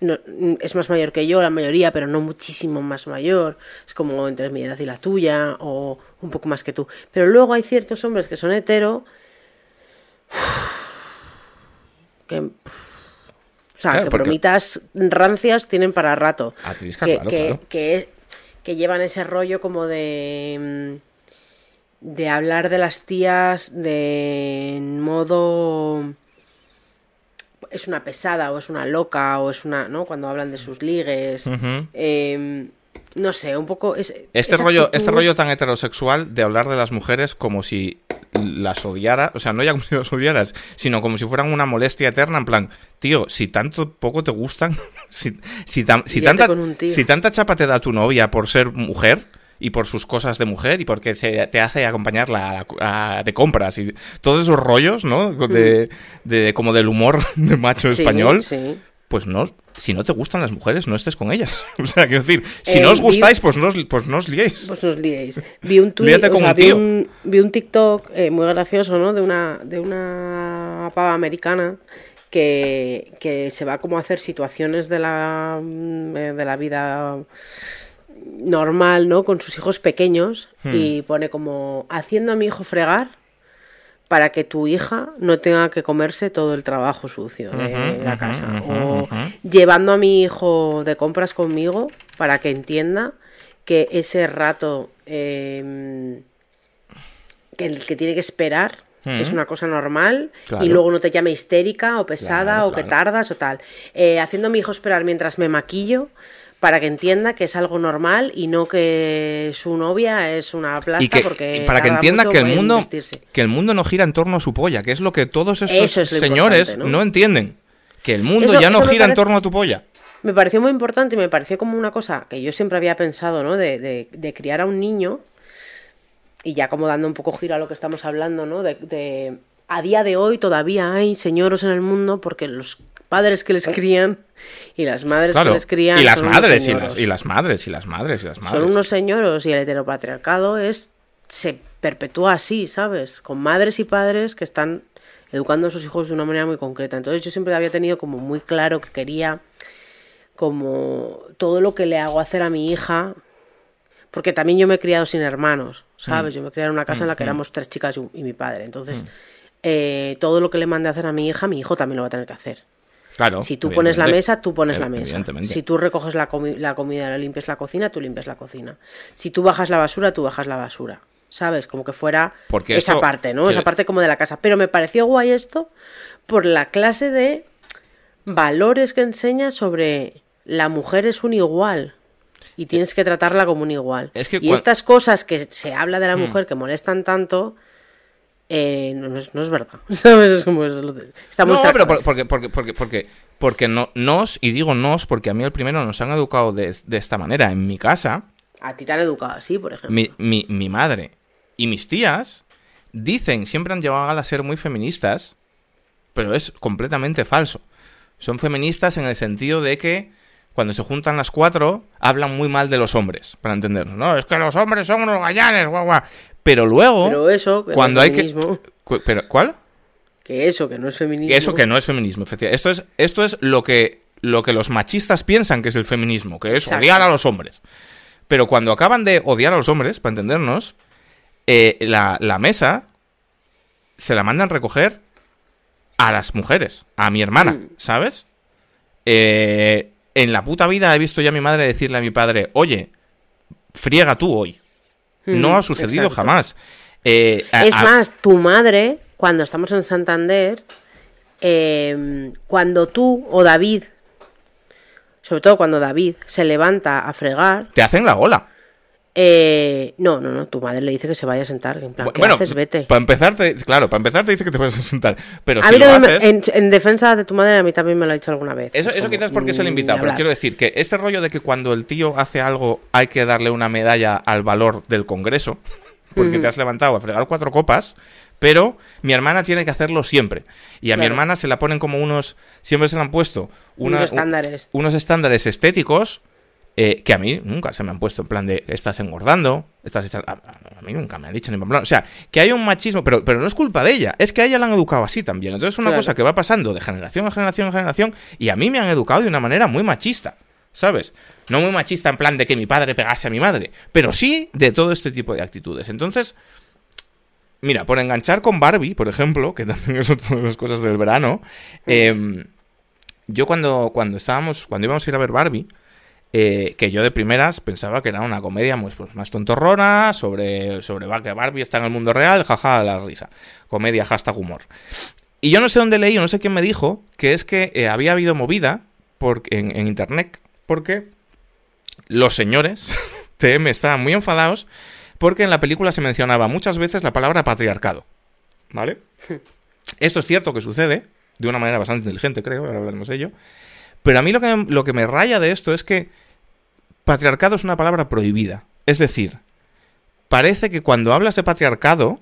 es más mayor que yo, la mayoría, pero no muchísimo más mayor. Es como entre mi edad y la tuya, o un poco más que tú. Pero luego hay ciertos hombres que son hetero. Que. O sea, que bromitas rancias tienen para rato. que, que, que, llevan ese rollo como de. de hablar de las tías de modo es una pesada o es una loca o es una, ¿no? Cuando hablan de sus ligues. Em, no sé, un poco... este, rollo, este rollo tan heterosexual de hablar de las mujeres como si las odiara, o sea, no ya como si las odiaras, sino como si fueran una molestia eterna, en plan, tío, si tanto poco te gustan, [laughs] si, si, si tanta, si tanta chapa te da tu novia por ser mujer, y por sus cosas de mujer y porque se te hace acompañarla de compras y todos esos rollos, ¿no? De, de como del humor [laughs] de macho español. Pues no, si no te gustan las mujeres, no estés con ellas. [laughs] O sea, quiero decir, si no os eh, gustáis, pues no os, pues no os liéis. Pues no os liéis. Vi un, [laughs] tweet, o sea, vi, un, vi un TikTok eh, muy gracioso, ¿no? De una, de una pava americana que, que se va como a hacer situaciones de la, mm, de la vida normal, ¿no? Con sus hijos pequeños hmm. y pone como haciendo a mi hijo fregar para que tu hija no tenga que comerse todo el trabajo sucio de la casa. o llevando a mi hijo de compras conmigo para que entienda que ese rato em, que el que tiene que esperar es una cosa normal y luego no te llame histérica o pesada o que tardas o tal. Eh, haciendo a mi hijo esperar mientras me maquillo para que entienda que es algo normal y no que su novia es una plasta porque para que entienda que el mundo que el mundo no gira en torno a su polla que es lo que todos estos señores ¿no? entienden que el mundo ya no gira en torno a tu polla. Me pareció muy importante y me pareció como una cosa que yo siempre había pensado no de, de, criar a un niño y ya como dando un poco giro a lo que estamos hablando no de, a día de hoy todavía hay señoros en el mundo porque los padres que les crían y las madres que les crían. Y las madres, y las, y las, madres, y las madres, y las madres. Son unos señoros y el heteropatriarcado es se perpetúa así, ¿sabes? Con madres y padres que están educando a sus hijos de una manera muy concreta. Entonces yo siempre había tenido como muy claro que quería como todo lo que le hago hacer a mi hija, porque también yo me he criado sin hermanos, ¿sabes? Mm. Yo me crié en una casa en la que mm, mm. éramos tres chicas y, mi padre. Entonces, eh, todo lo que le mande a hacer a mi hija, mi hijo también lo va a tener que hacer si tú pones la mesa, tú pones la mesa. Si tú recoges la, la comida, y limpias la cocina, tú limpias la cocina. Si tú bajas la basura, tú bajas la basura. ¿Sabes? Como que fuera esa parte, ¿no? Esa parte como de la casa. Pero me pareció guay esto por la clase de valores que enseña sobre la mujer es un igual y tienes que tratarla como un igual. y estas cosas que se habla de la hmm. mujer que molestan tanto, eh, no, es, verdad. [laughs] ¿Sabes? Es como no, pero porque, porque, porque, porque, porque no, nos, y digo nos porque a mí el primero nos han educado de, esta manera. En mi casa. A ti te han educado así, por ejemplo. Mi, mi, madre y mis tías dicen, siempre han llevado a ser muy feministas, pero es completamente falso. Son feministas en el sentido de que cuando se juntan las cuatro, hablan muy mal de los hombres, para entendernos. No, es que los hombres son unos gallanes, guau, guau. Pero luego, pero eso, cuando hay que... ¿Pero, ¿Cuál? Que eso, que no es feminismo. eso, que no es feminismo, efectivamente. Esto es, esto es lo, que, lo que los machistas piensan que es el feminismo, que es odiar a los hombres. Pero cuando acaban de odiar a los hombres, para entendernos, eh, la, la mesa se la mandan recoger a las mujeres, a mi hermana, Mm. ¿sabes? Eh, en la puta vida he visto ya a mi madre decirle a mi padre, oye, friega tú hoy. No Mm, ha sucedido exacto. jamás. Eh, a- Es más, tu madre, cuando estamos en Santander, eh, cuando tú o David, sobre todo cuando David se levanta a fregar, te hacen la ola. Eh, no, no, no, tu madre le dice que se vaya a sentar, en plan, ¿qué bueno, haces? Vete. para empezar, te- claro, para empezar te dice que te sentar. Pero A si mí lo también me- haces... en, en defensa de tu madre, a mí también me lo ha dicho alguna vez. Eso, Es eso como, quizás porque es el invitado, pero quiero decir que este rollo de que cuando el tío hace algo hay que darle una medalla al valor del Congreso, porque te has levantado a fregar cuatro copas, pero mi hermana tiene que hacerlo siempre. Y a mi hermana se la ponen como unos, siempre se le han puesto una- Unos estándares. un- unos estándares estéticos eh, que a mí nunca se me han puesto en plan de estás engordando, estás echando... A, mí nunca me han dicho ni en plan... O sea, que hay un machismo, pero, pero no es culpa de ella, es que a ella la han educado así también. Entonces es una Claro. cosa que va pasando de generación a generación a generación y a mí me han educado de una manera muy machista, ¿sabes? No muy machista en plan de que mi padre pegase a mi madre, pero sí de todo este tipo de actitudes. Entonces, mira, por enganchar con Barbie, por ejemplo, que [laughs] también es otra de las cosas del verano, eh, yo cuando, cuando estábamos, cuando íbamos a ir a ver Barbie, eh, que yo de primeras pensaba que era una comedia pues, pues, más tontorrona sobre, sobre que Barbie está en el mundo real, jaja, la risa. Comedia, hashtag humor. Y yo no sé dónde leí, o no sé quién me dijo, que es que eh, había habido movida por, en, en internet, porque los señores [laughs] TM estaban muy enfadados porque en la película se mencionaba muchas veces la palabra patriarcado. ¿Vale? [laughs] Esto es cierto que sucede, de una manera bastante inteligente, creo, ahora hablaremos de ello. Pero a mí lo que, lo que me raya de esto es que patriarcado es una palabra prohibida. Es decir, parece que cuando hablas de patriarcado,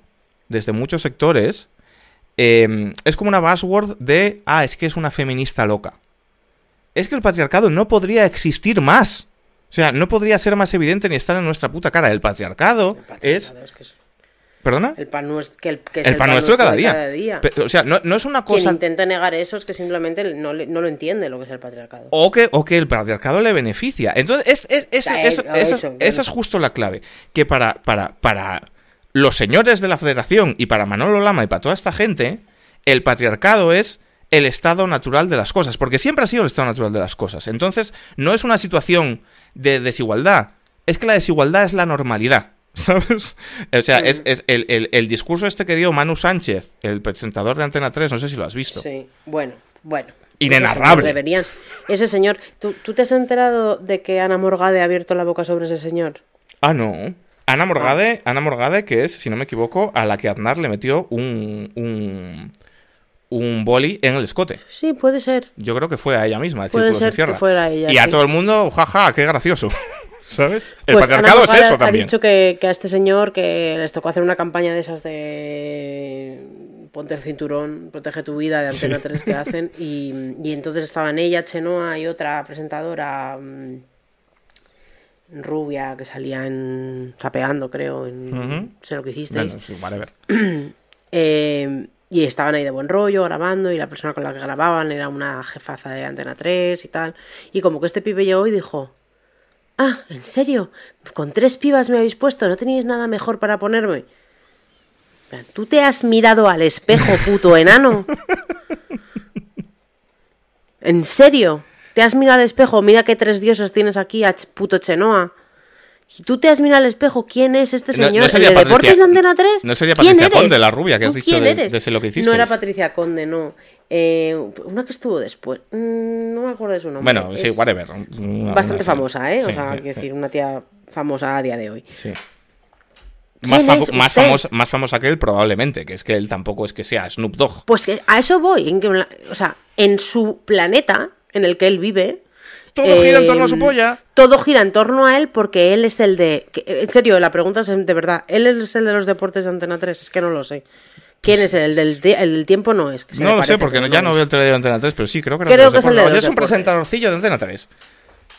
desde muchos sectores, eh, es como una buzzword de, ah, es que es una feminista loca. Es que el patriarcado no podría existir más. O sea, no podría ser más evidente ni estar en nuestra puta cara. El patriarcado, El es... patriarcado es que es ¿Perdona? el pan nuestro, que el, que es El pan nuestro de cada día. Pe- O sea, no, no es una Quien cosa... intenta negar eso es que simplemente no, lo entiende lo que es el patriarcado. O que, o que el patriarcado le beneficia. Entonces, es, es- es- Ya, es- esa, es justo la clave. Que para, para, para los señores de la federación y para Manolo Lama y para toda esta gente, el patriarcado es el estado natural de las cosas. Porque siempre ha sido el estado natural de las cosas. Entonces, no es una situación de desigualdad. Es que la desigualdad es la normalidad. [laughs] ¿Sabes? O sea, es, es el, el- el discurso este que dio Manu Sánchez, el presentador de Antena 3, no sé si lo has visto. Sí, bueno, bueno. Inenarrable. Ese señor. Ese señor. ¿tú, ¿Tú te has enterado de que Ana Morgade ha abierto la boca sobre ese señor? Ah, no. Ana Morgade, Ana Morgade, que es, si no me equivoco, a la que Aznar le metió un, un, un boli en el escote. Sí, puede ser. Yo creo que fue a ella misma, Puede ser que fuera ella, Y a todo el mundo, jaja, qué gracioso. ¿Sabes? El Pues patriarcado es eso ha también. dicho que, que a este señor que les tocó hacer una campaña de esas de ponte el cinturón, protege tu vida de Antena 3 que [laughs] hacen y, y entonces estaban ella, Chenoa y otra presentadora mm, rubia que salía en creo en sé lo que hicisteis Bueno, sí, whatever. [clears throat] Eh, y estaban ahí de buen rollo grabando y la persona con la que grababan era una jefaza de Antena 3 y tal. Y como que este pibe llegó y dijo, ah, ¿en serio? ¿Con tres pibas me habéis puesto? ¿No teníais nada mejor para ponerme? ¿Tú te has mirado al espejo, puto enano? ¿En serio? ¿Te has mirado al espejo? Mira qué tres dioses tienes aquí, a puto Chenoa. ¿Y tú te has mirado al espejo? ¿Quién es este No- no señor? ¿El de Patricia- Deportes de Antena 3? no sería ¿Quién Patricia eres? Conde, la rubia que has ¿Tú dicho de- eres? de Sé lo que No hicisteis. era Patricia Conde, no. Eh, una que estuvo después. Mm, no me acuerdo de su nombre. Bueno, sí, whatever. Bastante famosa, ¿eh? sí, o sea, sí, quiero decir, una tía famosa a día de hoy. sí. ¿Quién Más, famo- famosa, más famosa que él, probablemente, que es que él tampoco es que sea Snoop Dogg. Pues que a eso voy. En que, o sea, en su planeta en el que él vive. Todo gira en torno a su polla. Todo gira en torno a él porque él es el de. en serio, la pregunta es de verdad. ¿Él es el de los deportes de Antena 3? Es que no lo sé. ¿Quién es el del, el del tiempo? No es. que No lo sé, porque no- ya no veo el telediario de Antena 3, pero sí, creo que Creo los que es el de deportes. los Es un presentadorcillo de Antena 3.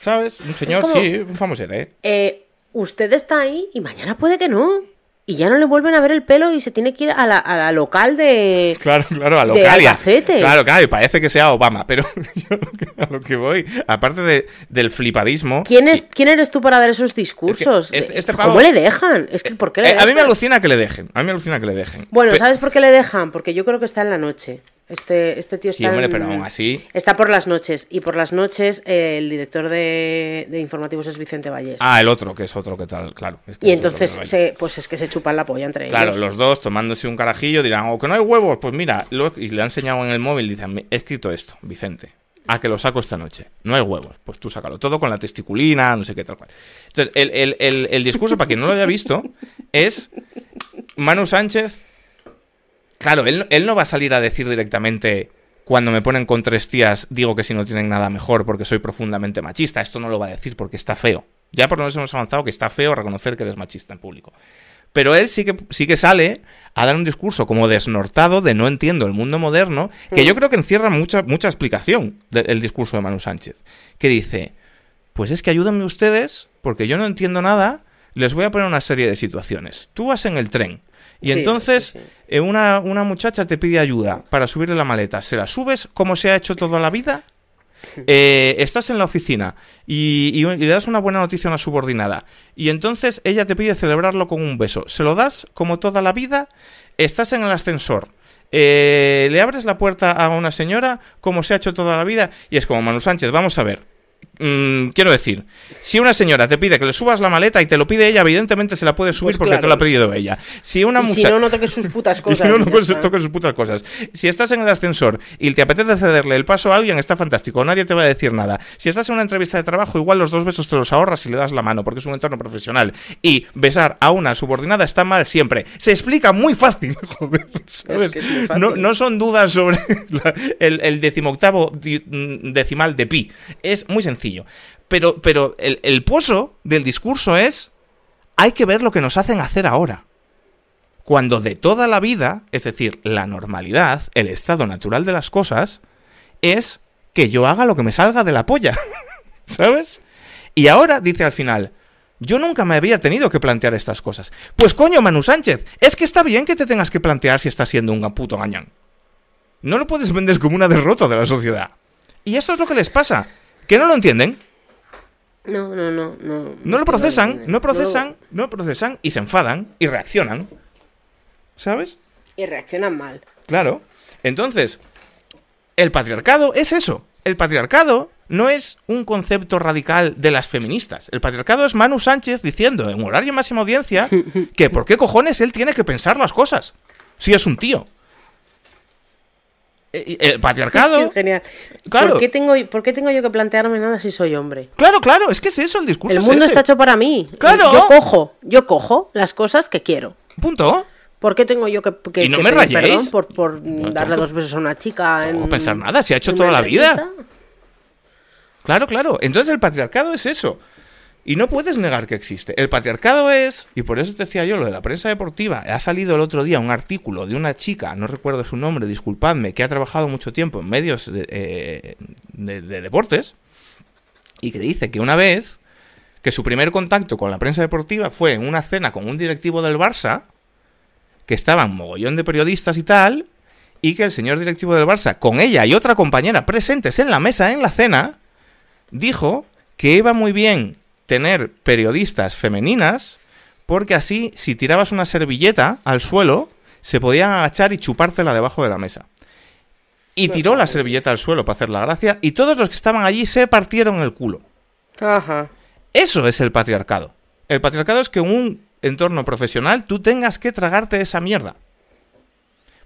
¿Sabes? Un señor, como- sí, un famosete, ¿eh? Eh, usted está ahí y mañana puede que no. Y ya no le vuelven a ver el pelo y se tiene que ir a la, a la local de. Claro, claro, a local. De Albacete. Claro, claro, y parece que sea Obama, pero [laughs] yo a lo que voy, aparte de, del flipadismo. ¿Quién, es, ¿Quién eres tú para dar esos discursos? Es que este ¿Cómo pavo- le dejan? Es que, ¿por qué le Eh, a mí me alucina que le dejen. A mí me alucina que le dejen. Bueno, ¿sabes por qué le dejan? Porque yo creo que está en la noche. Este, este tío Sí, está hombre, en- pero aún así. Está por las noches. Y por las noches eh, el director de, de informativos es Vicente Vallés. Ah, el otro, que es otro que tal, claro. es que y entonces, se, pues es que se chupan la polla entre Claro, ellos. los dos tomándose un carajillo dirán, o que no hay huevos, pues mira, lo- y le ha enseñado en el móvil, dicen, he escrito esto, Vicente, a que lo saco esta noche. No hay huevos, pues tú sácalo. Todo con la testiculina, no sé qué tal cual. Entonces, el, el- el- el discurso, para quien no lo haya visto, es Manu Sánchez. Claro, él, él no va a salir a decir directamente, cuando me ponen con tres tías, digo que si no tienen nada mejor porque soy profundamente machista. Esto no lo va a decir porque está feo. Ya por lo menos hemos avanzado que está feo reconocer que eres machista en público. Pero él sí que, sí que sale a dar un discurso como desnortado de no entiendo el mundo moderno, que yo creo que encierra mucha, mucha explicación del discurso de Manu Sánchez. Que dice, pues es que ayúdenme ustedes, porque yo no entiendo nada, les voy a poner una serie de situaciones. Tú vas en el tren y Sí, entonces sí, sí. eh, una, una muchacha te pide ayuda para subirle la maleta. ¿Se la subes como se ha hecho toda la vida? [laughs] Eh, estás en la oficina y, y- y le das una buena noticia a una subordinada y entonces ella te pide celebrarlo con un beso. ¿Se lo das como toda la vida? Estás en el ascensor. eh, le abres la puerta a una señora como se ha hecho toda la vida y es como Manu Sánchez, vamos a ver. Mm, quiero decir, si una señora te pide que le subas la maleta y te lo pide ella, evidentemente se la puede subir Pues porque te lo ha pedido ella. Si una y si muchacha... no, no toques sus putas [laughs] cosas. si no, no toques sus putas cosas. Si estás en el ascensor y te apetece cederle el paso a alguien, está fantástico. Nadie te va a decir nada. Si estás en una entrevista de trabajo, igual los dos besos te los ahorras y le das la mano, porque es un entorno profesional. Y besar a una subordinada está mal siempre. Se explica muy fácil, [laughs] joder. ¿sabes? que es muy fácil. No, no son dudas sobre [laughs] la- el, el decimoctavo mm, decimal de pi. Es muy sencillo. Pero, pero el, el pozo del discurso es hay que ver lo que nos hacen hacer ahora. Cuando de toda la vida, es decir, la normalidad, el estado natural de las cosas, es que yo haga lo que me salga de la polla. [laughs] ¿Sabes? Y ahora dice al final, yo nunca me había tenido que plantear estas cosas. Pues coño, Manu Sánchez, es que está bien que te tengas que plantear si estás siendo un puto gañán. No lo puedes vender como una derrota de la sociedad. Y esto es lo que les pasa. Que no lo entienden, No, no, no. No, no lo procesan, no procesan, no procesan y se enfadan y reaccionan. ¿Sabes? Y reaccionan mal. Claro. Entonces, el patriarcado es eso. El patriarcado no es un concepto radical de las feministas. El patriarcado es Manu Sánchez diciendo en horario máxima audiencia [laughs] que por qué cojones él tiene que pensar las cosas. Si es un tío. Eh, El patriarcado. Qué genial. Claro. ¿Por qué, tengo, ¿Por qué tengo yo que plantearme nada si soy hombre? Claro, claro, es que es eso el discurso. El es mundo ese. está hecho para mí. Claro. Yo cojo, yo cojo las cosas que quiero. Punto. ¿Por qué tengo yo que, que- Y no que me pedir perdón por, por No darle dos besos a una chica? No en, pensar nada, se ha hecho toda la vida. Claro, claro. Entonces el patriarcado es eso. Y no puedes negar que existe. El patriarcado es, y por eso te decía yo lo de la prensa deportiva, ha salido el otro día un artículo de una chica, no recuerdo su nombre, disculpadme, que ha trabajado mucho tiempo en medios de, eh, de- de deportes, y que dice que una vez, que su primer contacto con la prensa deportiva fue en una cena con un directivo del Barça, que estaban mogollón de periodistas y tal, y que el señor directivo del Barça, con ella y otra compañera presentes en la mesa en la cena, dijo que iba muy bien tener periodistas femeninas porque así, si tirabas una servilleta al suelo, se podían agachar y chupártela debajo de la mesa. Y tiró la servilleta al suelo para hacer la gracia y todos los que estaban allí se partieron el culo. Ajá. Eso es el patriarcado. El patriarcado es que en un entorno profesional tú tengas que tragarte esa mierda.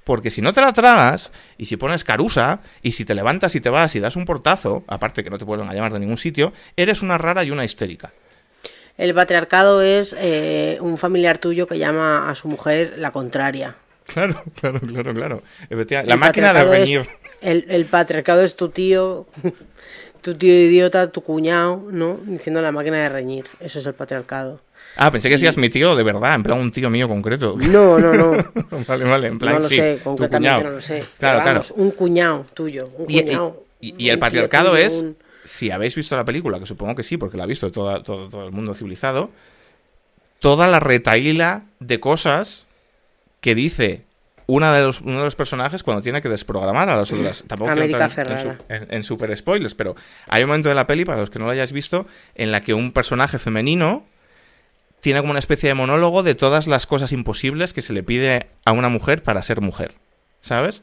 Porque si no te la tragas, y si pones carusa, y si te levantas y te vas y das un portazo, aparte que no te vuelven a llamar de ningún sitio, eres una rara y una histérica. El patriarcado es eh, un familiar tuyo que llama a su mujer la contraria. Claro, [laughs] claro, claro, claro. Efectivamente, El La máquina de es- reñir. el, el patriarcado es tu tío, [laughs] tu tío idiota, tu cuñado, ¿no? Diciendo la máquina de reñir. Eso es el patriarcado. Ah, pensé que decías mi tío de verdad, en plan un tío mío concreto. No, no, no. [laughs] vale, vale, en plan no lo sí, sé, concretamente no lo sé. Claro, Pero vamos, claro. Un cuñado tuyo. Un Y, cuñado. y- y el un patriarcado tuyo, es, un- si habéis visto la película, que supongo que sí, porque la ha visto toda- todo, todo el mundo civilizado, toda la retaíla de cosas que dice una de los, uno de los personajes cuando tiene que desprogramar a las otras. [clears throat] Tampoco América quiero en, super spoilers, pero hay un momento de la peli, para los que no lo hayáis visto, en la que un personaje femenino tiene como una especie de monólogo de todas las cosas imposibles que se le pide a una mujer para ser mujer. ¿Sabes?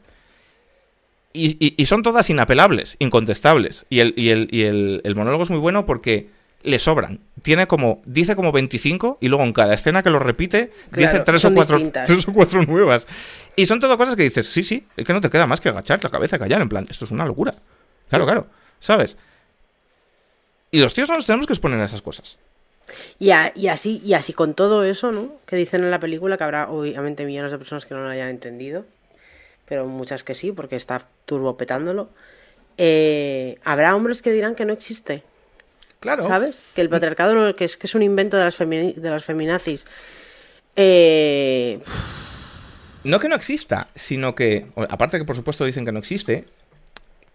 Y, son todas inapelables, incontestables. Y, el, y, el, y el monólogo es muy bueno porque le sobran. Tiene como, dice como 25 y luego en cada escena que lo repite dice tres o, cuatro, tres o cuatro nuevas. Y son todo cosas que dices, sí, sí, es que no te queda más que agachar la cabeza y callar, en plan, esto es una locura. Claro, claro, ¿sabes? Y los tíos no nos tenemos que exponer a esas cosas. Y, y, así, y así con todo eso, ¿no? Que dicen en la película, que habrá obviamente millones de personas que no lo hayan entendido, pero muchas que sí, porque está turbopetándolo. Eh, habrá hombres que dirán que no existe. Claro. ¿Sabes? Que el patriarcado que, es, que es un invento de las, de las feminazis. Eh, no que no exista, sino que, aparte que por supuesto dicen que no existe,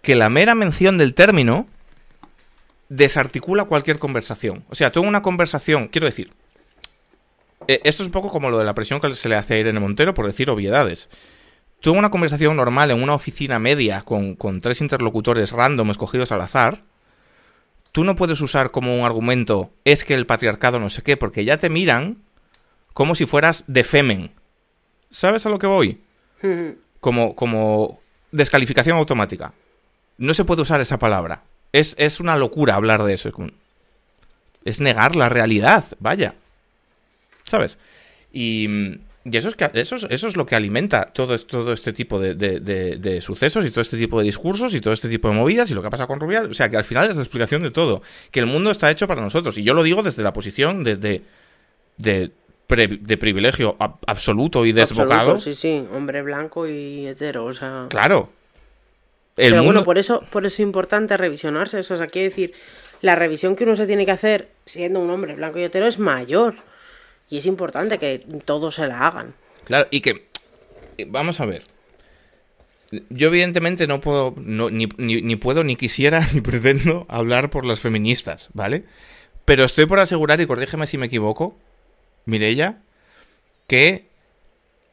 que la mera mención del término desarticula cualquier conversación. O sea, tengo una conversación, quiero decir, eh, esto es un poco como lo de la presión que se le hace a Irene Montero por decir obviedades. Tuve una conversación normal en una oficina media con, con tres interlocutores random escogidos al azar tú no puedes usar como un argumento es que el patriarcado no sé qué, porque ya te miran como si fueras de femen. ¿Sabes a lo que voy? [laughs] Como, como descalificación automática. No se puede usar esa palabra. Es, es una locura hablar de eso. Es negar la realidad, vaya. ¿Sabes? Y, y eso es, que, eso, eso es lo que alimenta todo, todo este tipo de, sucesos y todo este tipo de discursos y todo este tipo de movidas y lo que pasa con Rubial. O sea, que al final es la explicación de todo. Que el mundo está hecho para nosotros. Y yo lo digo desde la posición de, de, privilegio absoluto y desbocado. sí, sí, hombre blanco y hetero, o sea... Claro. El Pero bueno, por eso, por eso es importante revisionarse. Eso, o sea, quiere decir, la revisión que uno se tiene que hacer siendo un hombre blanco y hetero es mayor. Y es importante que todos se la hagan. Claro, y que. Vamos a ver. Yo, evidentemente, no puedo. ni, ni, puedo, ni quisiera, [laughs] ni pretendo hablar por las feministas, ¿vale? Pero estoy por asegurar, y corrígeme si me equivoco, Mirella, que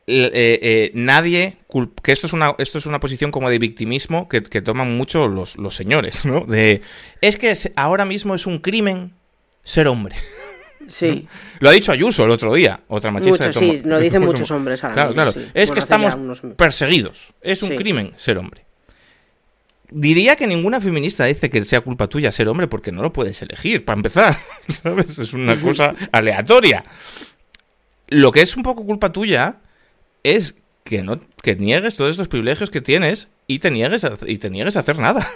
eh, eh, nadie que esto es una esto es una posición como de victimismo que, que toman mucho los, los, señores no de es que ahora mismo es un crimen ser hombre Sí. Lo ha dicho Ayuso el otro día, otra machista. Sí, lo dicen muchos hombres Claro, claro. Es que estamos perseguidos. Es un crimen ser hombre. Diría que ninguna feminista dice que sea culpa tuya ser hombre porque no lo puedes elegir, para empezar. [laughs] ¿Sabes? Es una cosa aleatoria. Lo que es un poco culpa tuya es que no que niegues todos estos privilegios que tienes y te niegues y te niegues a hacer nada.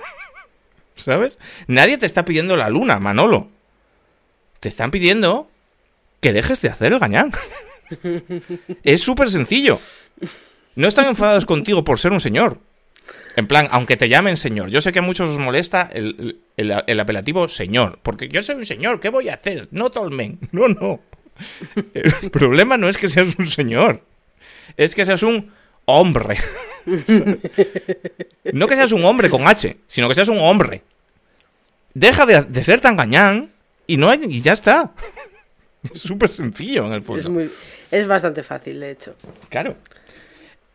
[laughs] ¿Sabes? Nadie te está pidiendo la luna, Manolo te están pidiendo que dejes de hacer el gañán. [laughs] es súper sencillo. No están enfadados contigo por ser un señor. En plan, aunque te llamen señor. Yo sé que a muchos os molesta el, apelativo señor. Porque yo soy un señor, ¿qué voy a hacer? No tolmen. [laughs] No, no. El problema no es que seas un señor. Es que seas un hombre. [laughs] No que seas un hombre con H, sino que seas un hombre. Deja de, de ser tan gañán y no hay, y ya está. [laughs] Es súper sencillo en el fondo. Es, es bastante fácil, de hecho. Claro.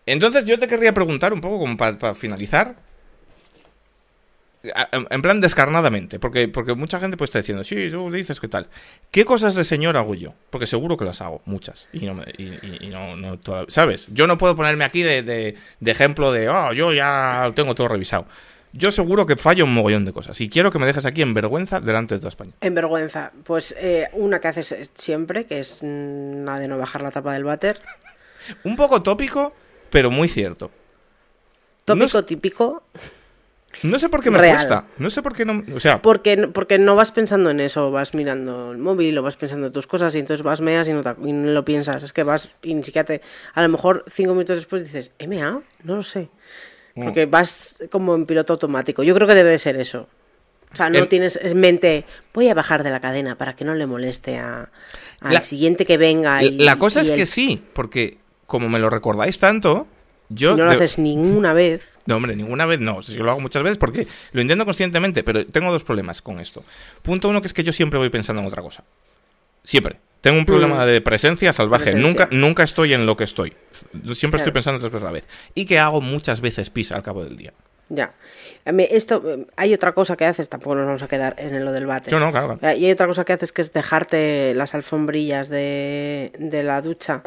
Entonces yo te querría preguntar un poco como para, finalizar. En plan descarnadamente, porque, porque mucha gente pues está diciendo, sí, tú dices qué tal. ¿Qué cosas de señor hago yo? Porque seguro que las hago, muchas. Y no, y, no, no ¿sabes? Yo no puedo ponerme aquí de, de, de ejemplo de, oh, yo ya lo tengo todo revisado. Yo seguro que fallo un mogollón de cosas y quiero que me dejes aquí en vergüenza delante de toda España. En vergüenza. Pues eh, una que haces siempre, que es nada de no bajar la tapa del váter. un poco tópico, pero muy cierto. Tópico típico. No sé por qué me cuesta. No sé por qué no. O sea. Porque, porque no vas pensando en eso. Vas mirando el móvil o vas pensando en tus cosas y entonces vas meas y no, y no lo piensas. Es que vas y ni siquiera te. A lo mejor cinco minutos después dices, ¿MA? No lo sé. Mm. Porque vas como en piloto automático. Yo creo que debe de ser eso. O sea, no tienes en mente, voy a bajar de la cadena para que no le moleste a, al siguiente que venga. Y, la cosa es que sí, porque como me lo recordáis tanto, yo... No lo haces ninguna vez. No, hombre, ninguna vez no. Yo lo hago muchas veces porque lo intento conscientemente, pero tengo dos problemas con esto. Punto uno, que es que yo siempre voy pensando en otra cosa. Siempre. Tengo un problema de presencia salvaje. Nunca, nunca estoy en lo que estoy. Siempre estoy pensando en tres cosas a la vez. Y que hago muchas veces pis al cabo del día. Ya. Esto, hay otra cosa que haces, tampoco nos vamos a quedar en lo del bate. No, no, claro. Y hay otra cosa que haces que es dejarte las alfombrillas de, de la ducha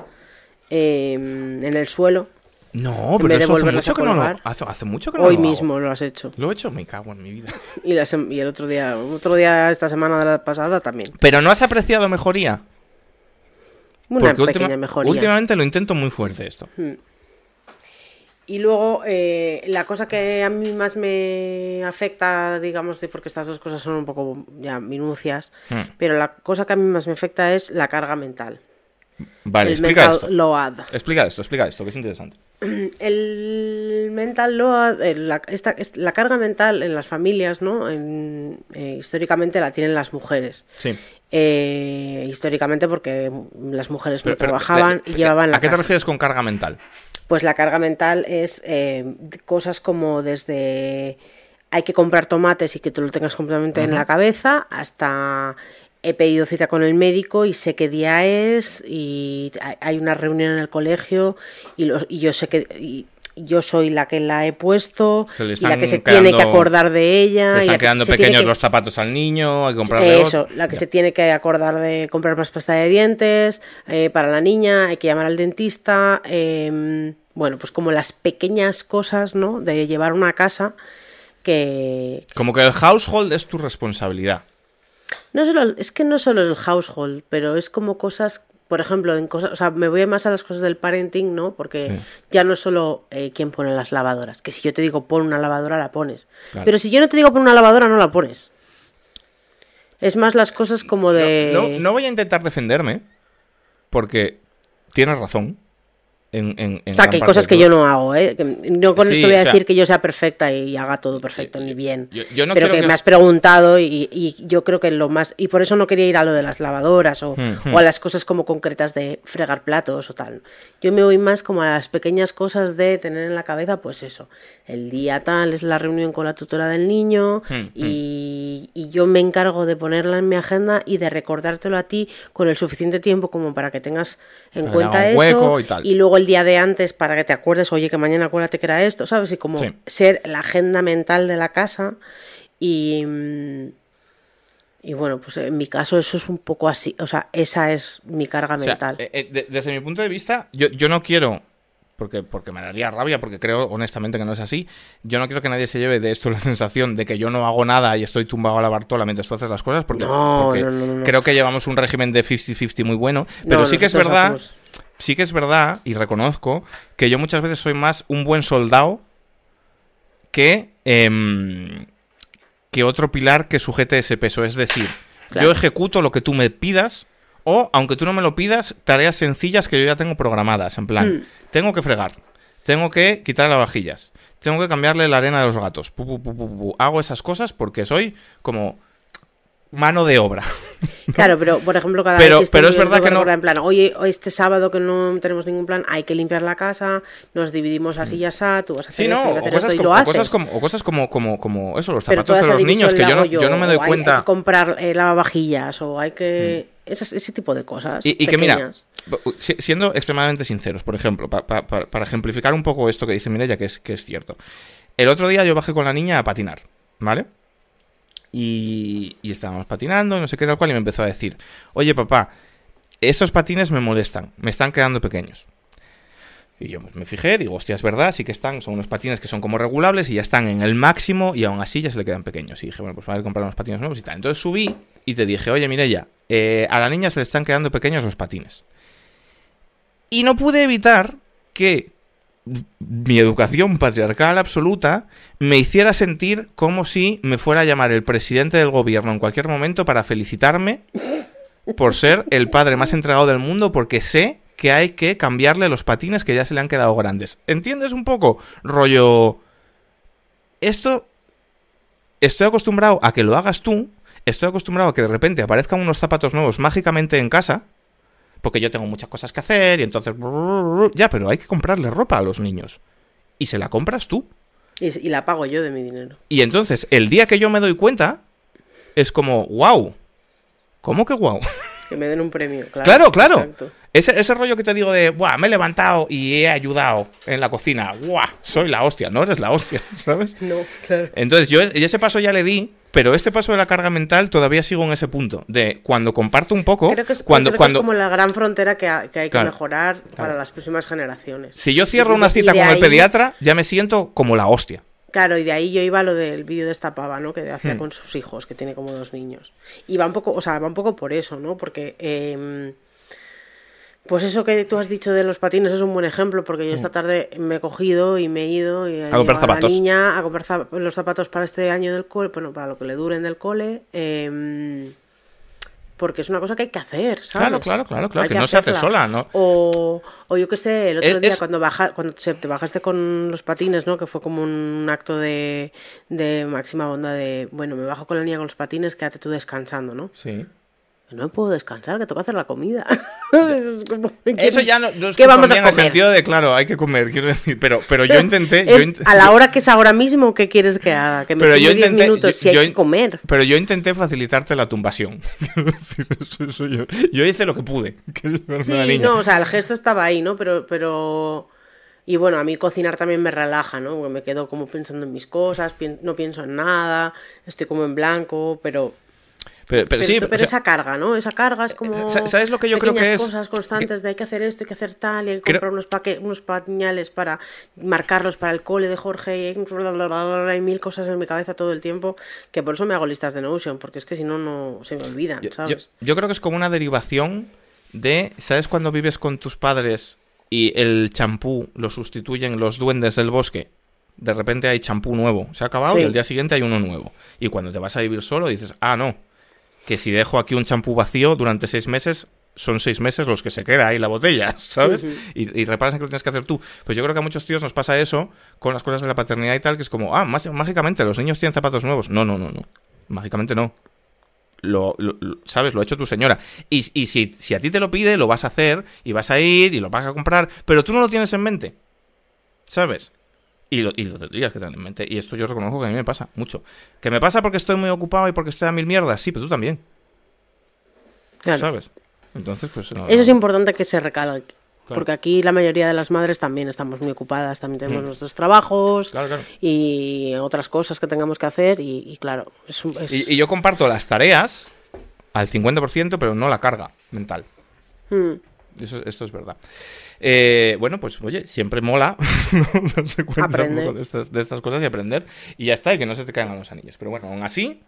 em, en el suelo. No, pero eso hace mucho, que no lo, hace, hace mucho que no Hoy mismo lo has hecho. Lo he hecho, me cago en mi vida. y, y, el otro día, otro día esta semana de la pasada también. ¿Pero no has apreciado mejoría? Una pequeña mejoría. Últimamente lo intento muy fuerte esto. Hmm. Y luego, eh, la cosa que a mí más me afecta, digamos, porque estas dos cosas son un poco ya minucias, hmm. pero la cosa que a mí más me afecta es la carga mental. Vale, explica esto. Explica esto, explica esto, que es interesante. [clears throat] El mental load, eh, la, la carga mental en las familias, ¿no? En, eh, históricamente la tienen las mujeres. Sí. históricamente porque las mujeres no trabajaban y llevaban la ¿A qué te refieres con carga mental? Pues la carga mental es eh, cosas como desde hay que comprar tomates y que te lo tengas completamente en la cabeza hasta he pedido cita con el médico y sé qué día es y hay una reunión en el colegio y, y yo sé que yo soy la que la he puesto y la que se tiene que acordar de ella. Se están quedando pequeños los zapatos al niño, hay que comprarle Eso, la que se tiene que acordar de comprar más pasta de dientes eh, para la niña, hay que llamar al dentista. Em, bueno, pues como las pequeñas cosas, ¿no? De llevar una casa que... Como que el household es tu responsabilidad. No solo, es que no solo es el household, pero es como cosas por ejemplo, en cosas, o sea, me voy más a las cosas del parenting, ¿no? Porque ya no es solo eh, quién pone las lavadoras, que si yo te digo pon una lavadora, la pones. Pero si yo no te digo pon una lavadora, no la pones. Es más las cosas como de... no, no voy a intentar defenderme, porque tienes razón o sea, que hay cosas que yo no hago, ¿eh? No con esto voy a decir que yo sea perfecta y haga todo perfecto ni bien. pero que, me has preguntado y, yo creo que lo más... Y por eso no quería ir a lo de las lavadoras o, hmm, hmm. a las cosas como concretas de fregar platos o tal. Yo me voy más como a las pequeñas cosas de tener en la cabeza, pues eso, el día tal es la reunión con la tutora del niño hmm, y, yo me encargo de ponerla en mi agenda y de recordártelo a ti con el suficiente tiempo como para que tengas en cuenta eso y, y luego el día de antes para que te acuerdes, oye, que mañana acuérdate que era esto, ¿sabes? Y como ser la agenda mental de la casa y... Y bueno, pues en mi caso eso es un poco así, o sea, esa es mi carga mental. Eh, eh, desde mi punto de vista, yo, yo no quiero porque, porque me daría rabia, porque creo honestamente que no es así. Yo no quiero que nadie se lleve de esto la sensación de que yo no hago nada y estoy tumbado a la bartola mientras tú haces las cosas, porque, creo que llevamos un régimen de 50-50 muy bueno. Pero sí que es verdad sí que es verdad, y reconozco, que yo muchas veces soy más un buen soldado que, em, que otro pilar que sujete ese peso. Es decir, yo ejecuto lo que tú me pidas, o, aunque tú no me lo pidas, tareas sencillas que yo ya tengo programadas. En plan, mm. tengo que fregar, tengo que quitar las vajillas, tengo que cambiarle la arena de los gatos. Hago esas cosas porque soy como mano de obra. [laughs] Claro, pero por ejemplo, cada pero, vez que pero es verdad que no. En plan, oye, este sábado que no tenemos ningún plan, hay que limpiar la casa, nos dividimos así y así, tú vas a hacer esto, o cosas, como, cosas como, o cosas como, como, como eso, los zapatos de los niños, que yo no, yo, no me doy cuenta. Hay que comprar eh, lavavajillas, o hay que. Mm. Ese, ese, tipo de cosas. Y, que mira, siendo extremadamente sinceros, por ejemplo, para ejemplificar un poco esto que dice Mireya, que es, que es cierto. El otro día yo bajé con la niña a patinar, ¿vale? Y, estábamos patinando, no sé qué tal cual, y me empezó a decir, oye papá, estos patines me molestan, me están quedando pequeños. Y yo pues, me fijé, digo, hostia, es verdad, sí que están, son unos patines que son como regulables y ya están en el máximo y aún así ya se le quedan pequeños. Y dije, bueno, pues voy a comprar unos patines nuevos y tal. Entonces subí y te dije, oye, Mireya, eh, a la niña se le están quedando pequeños los patines. Y no pude evitar que mi educación patriarcal absoluta me hiciera sentir como si me fuera a llamar el presidente del gobierno en cualquier momento para felicitarme por ser el padre más entregado del mundo porque sé que hay que cambiarle los patines que ya se le han quedado grandes. ¿Entiendes un poco? Rollo... Esto... Estoy acostumbrado a que lo hagas tú. Estoy acostumbrado a que de repente aparezcan unos zapatos nuevos mágicamente en casa porque yo tengo muchas cosas que hacer y entonces... Ya, pero hay que comprarle ropa a los niños. Y se la compras tú. Y, la pago yo de mi dinero. Y entonces, el día que yo me doy cuenta, es como, wow. ¿Cómo que wow? [laughs] Que me den un premio, claro. Claro, claro. Ese, ese, rollo que te digo de, Buah, me he levantado y he ayudado en la cocina. Buah, soy la hostia. No eres la hostia, [laughs] ¿sabes? No, claro. Entonces, yo ese paso ya le di, pero este paso de la carga mental todavía sigo en ese punto. De cuando comparto un poco. Creo que es, cuando, creo cuando... Que es como la gran frontera que, hay que, mejorar para las próximas generaciones. Si yo cierro una cita con el pediatra, ya me siento como la hostia. Claro, y de ahí yo iba a lo del vídeo de esta pava, ¿no? Que hacía hmm. con sus hijos, que tiene como dos niños. Y va un poco, o sea, va un poco por eso, ¿no? Porque, eh, pues eso que tú has dicho de los patines es un buen ejemplo, porque yo esta hmm. tarde me he cogido y me he ido y a comprar zapatos. a la niña a comprar los zapatos para este año del cole, bueno, para lo que le duren del cole. Eh, porque es una cosa que hay que hacer, ¿sabes? Claro, claro, claro, claro, que, no se hace sola, ¿no? O, o yo qué sé, el otro día cuando baja, cuando te bajaste con los patines, ¿no? Que fue como un acto de, de máxima bondad de, bueno, me bajo con la niña con los patines, quédate tú descansando, ¿no? Sí no puedo descansar, que toca hacer la comida. [laughs] Eso, ya no, es ¿Qué vamos a comer? en el sentido de, claro, hay que comer, quiero decir, pero, pero yo [laughs] intenté... a la hora que es ahora mismo, ¿qué quieres que haga? Que me pero yo intenté, minutos si hay que comer. Pero yo intenté facilitarte la tumbación. [laughs] yo, hice lo que pude. sí, no, o sea, el gesto estaba ahí, ¿no? Pero... pero... Y bueno, a mí cocinar también me relaja, ¿no? Me quedo como pensando en mis cosas, no pienso en nada, estoy como en blanco, pero pero, sí, pero esa carga, ¿no? Esa carga es como. ¿Sabes lo que yo creo que es? cosas constantes de hay que hacer esto, hay que hacer tal, y hay que comprar unos, unos pañales para marcarlos para el cole de Jorge, y hay, mil cosas en mi cabeza todo el tiempo, que por eso me hago listas de Notion, porque es que si no, no se me olvidan, ¿sabes? Yo, creo que es como una derivación de. ¿Sabes cuando vives con tus padres y el champú lo sustituyen los duendes del bosque? De repente hay champú nuevo, se ha acabado y al día siguiente hay uno nuevo. Y cuando te vas a vivir solo dices, ah, no que si dejo aquí un champú vacío durante seis meses, son seis meses los que se queda ahí la botella, [laughs] ¿sabes? y, y, reparas en que lo tienes que hacer tú. Pues yo creo que a muchos tíos nos pasa eso con las cosas de la paternidad y tal, que es como, ah, mágicamente los niños tienen zapatos nuevos. No, no, no, no. Mágicamente no. Lo, ¿sabes? Lo ha hecho tu señora. Y, y si, si, a ti te lo pide, lo vas a hacer y vas a ir y lo vas a comprar, pero tú no lo tienes en mente. ¿Sabes? Y lo, y lo tendrías que tener en mente. Y esto yo reconozco que a mí me pasa mucho. ¿Que me pasa porque estoy muy ocupado y porque estoy a mil mierdas? Sí, pero tú también. Claro. ¿Sabes? Entonces, pues... Eso es importante que se recalque. Porque aquí la mayoría de las madres también estamos muy ocupadas, también tenemos mm. nuestros trabajos y otras cosas que tengamos que hacer y, claro, es, Y, yo comparto las tareas al 50%, pero no la carga mental. Mm. Eso, esto es verdad. Eh, bueno, pues oye, siempre mola [laughs] darse cuenta un poco de estas, cosas y aprender. Y ya está, y que no se te caigan los anillos. Pero bueno, aún así.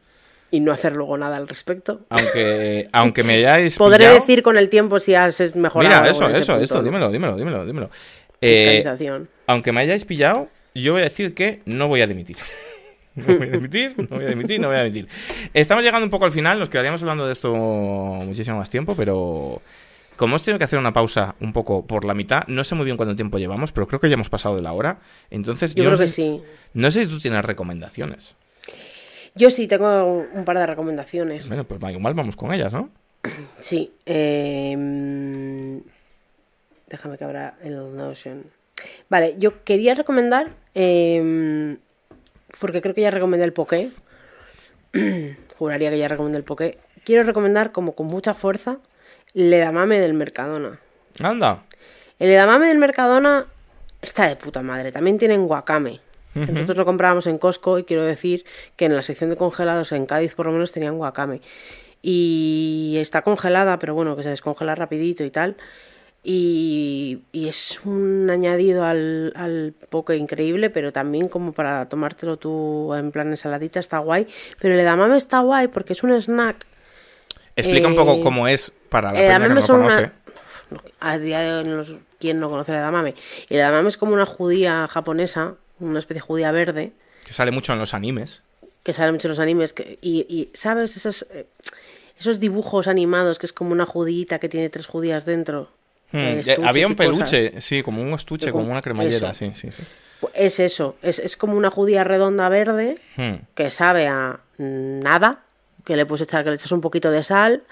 Y no hacer luego nada al respecto. Aunque, aunque me hayáis. [laughs] Podré decir con el tiempo si has mejorado. Mira, eso, eso, eso, dímelo, dímelo, dímelo, dímelo. Eh, aunque me hayáis pillado, yo voy a decir que no voy a dimitir. [laughs] No voy a dimitir, no voy a dimitir, no voy a dimitir. Estamos llegando un poco al final, nos quedaríamos hablando de esto muchísimo más tiempo, pero como hemos tenido que hacer una pausa un poco por la mitad, no sé muy bien cuánto tiempo llevamos, pero creo que ya hemos pasado de la hora. Entonces, yo, creo que sí. No sé si tú tienes recomendaciones. Yo sí, tengo un par de recomendaciones. Bueno, pues igual vamos con ellas, ¿no? Sí. Em, déjame que abra el Notion. Vale, yo quería recomendar, em, porque creo que ya recomendé el Poké. [clears throat] Juraría que ya recomendé el Poké. Quiero recomendar como con mucha fuerza el edamame del Mercadona. Anda. El edamame del Mercadona está de puta madre. También tienen guacame. Nosotros lo comprábamos en Costco y quiero decir que en la sección de congelados en Cádiz por lo menos tenían guacame. Y está congelada, pero bueno, que se descongela rapidito y tal. Y, es un añadido al, al poke increíble, pero también como para tomártelo tú en plan ensaladita está guay. Pero el edamame está guay porque es un snack Explica un poco eh, cómo es para la peña que no conoce. A día de hoy, ¿quién no conoce el edamame? El edamame es como una judía japonesa, una especie de judía verde. Que sale mucho en los animes. Que sale mucho en los animes. y, ¿sabes? Esos, eh, esos dibujos animados que es como una judita que tiene tres judías dentro. Hmm, había un peluche, sí, como un estuche, como una cremallera, sí, sí, sí. Es eso, es, es como una judía redonda verde hmm. que sabe a nada, que le puedes echar, que le echas un poquito de sal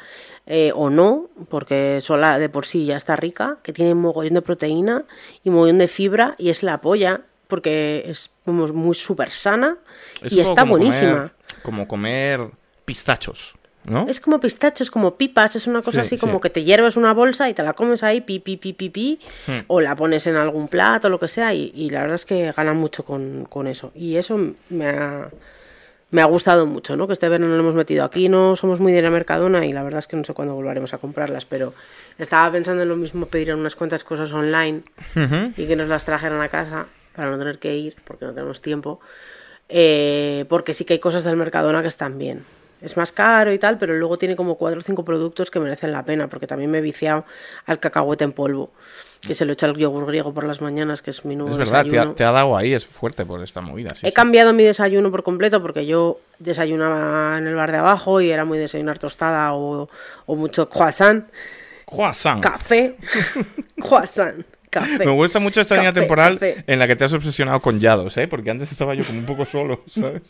eh, o no, porque sola de por sí ya está rica, que tiene mogollón de proteína y mogollón de fibra y es la polla porque es muy súper sana y está buenísima. como comer pistachos. ¿no? Es como pistacho, es como pipas, es una cosa así como que te hierves una bolsa y te la comes ahí, pi, pi, pi, pi, pi hmm. o la pones en algún plato, lo que sea, y, la verdad es que gana mucho con, con eso. Y eso me ha me ha gustado mucho, ¿no? Que este verano lo hemos metido aquí, no somos muy de la Mercadona y la verdad es que no sé cuándo volveremos a comprarlas, pero estaba pensando en lo mismo pedir unas cuantas cosas online y que nos las trajeran a casa para no tener que ir, porque no tenemos tiempo, eh, porque sí que hay cosas del Mercadona que están bien. Es más caro y tal, pero luego tiene como cuatro o cinco productos que merecen la pena, porque también me he viciado al cacahuete en polvo, que se lo echa el yogur griego por las mañanas, que es mi nuevo Es verdad, te ha, dado ahí, es fuerte por esta movida. he cambiado mi desayuno por completo, porque yo desayunaba en el bar de abajo y era muy desayunar tostada o, o mucho croissant. Croissant. Café. [laughs] croissant. Me gusta mucho esta línea temporal en la que te has obsesionado con Yados, ¿eh? Porque antes estaba yo como un poco solo, [laughs] ¿sabes?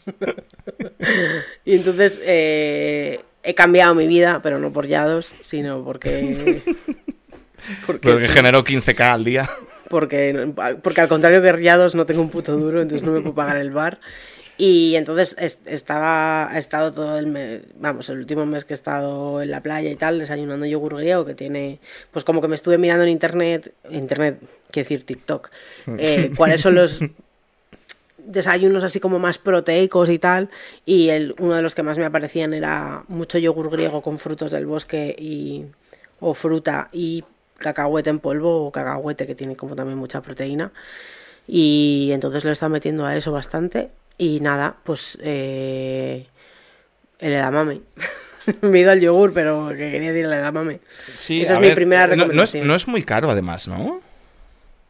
[laughs] y entonces eh, he cambiado mi vida, pero no por Yados, sino porque... porque, generó 15k al día. Porque, porque al contrario que Yados no tengo un puto duro, entonces no me puedo pagar el bar. Y entonces estaba, he estado todo el mes, vamos, el último mes que he estado en la playa y tal, desayunando yogur griego, que tiene, pues como que me estuve mirando en internet, internet, quiero decir TikTok, eh, cuáles son los desayunos así como más proteicos y tal, y el, uno de los que más me aparecían era mucho yogur griego con frutos del bosque y, o fruta y cacahuete en polvo o cacahuete que tiene como también mucha proteína. Y entonces le está metiendo a eso bastante y nada, pues eh, el edamame. [laughs] Me he ido al yogur, pero que quería decir el edamame. Sí, Esa es mi primera recomendación. No es, muy caro, además, ¿no?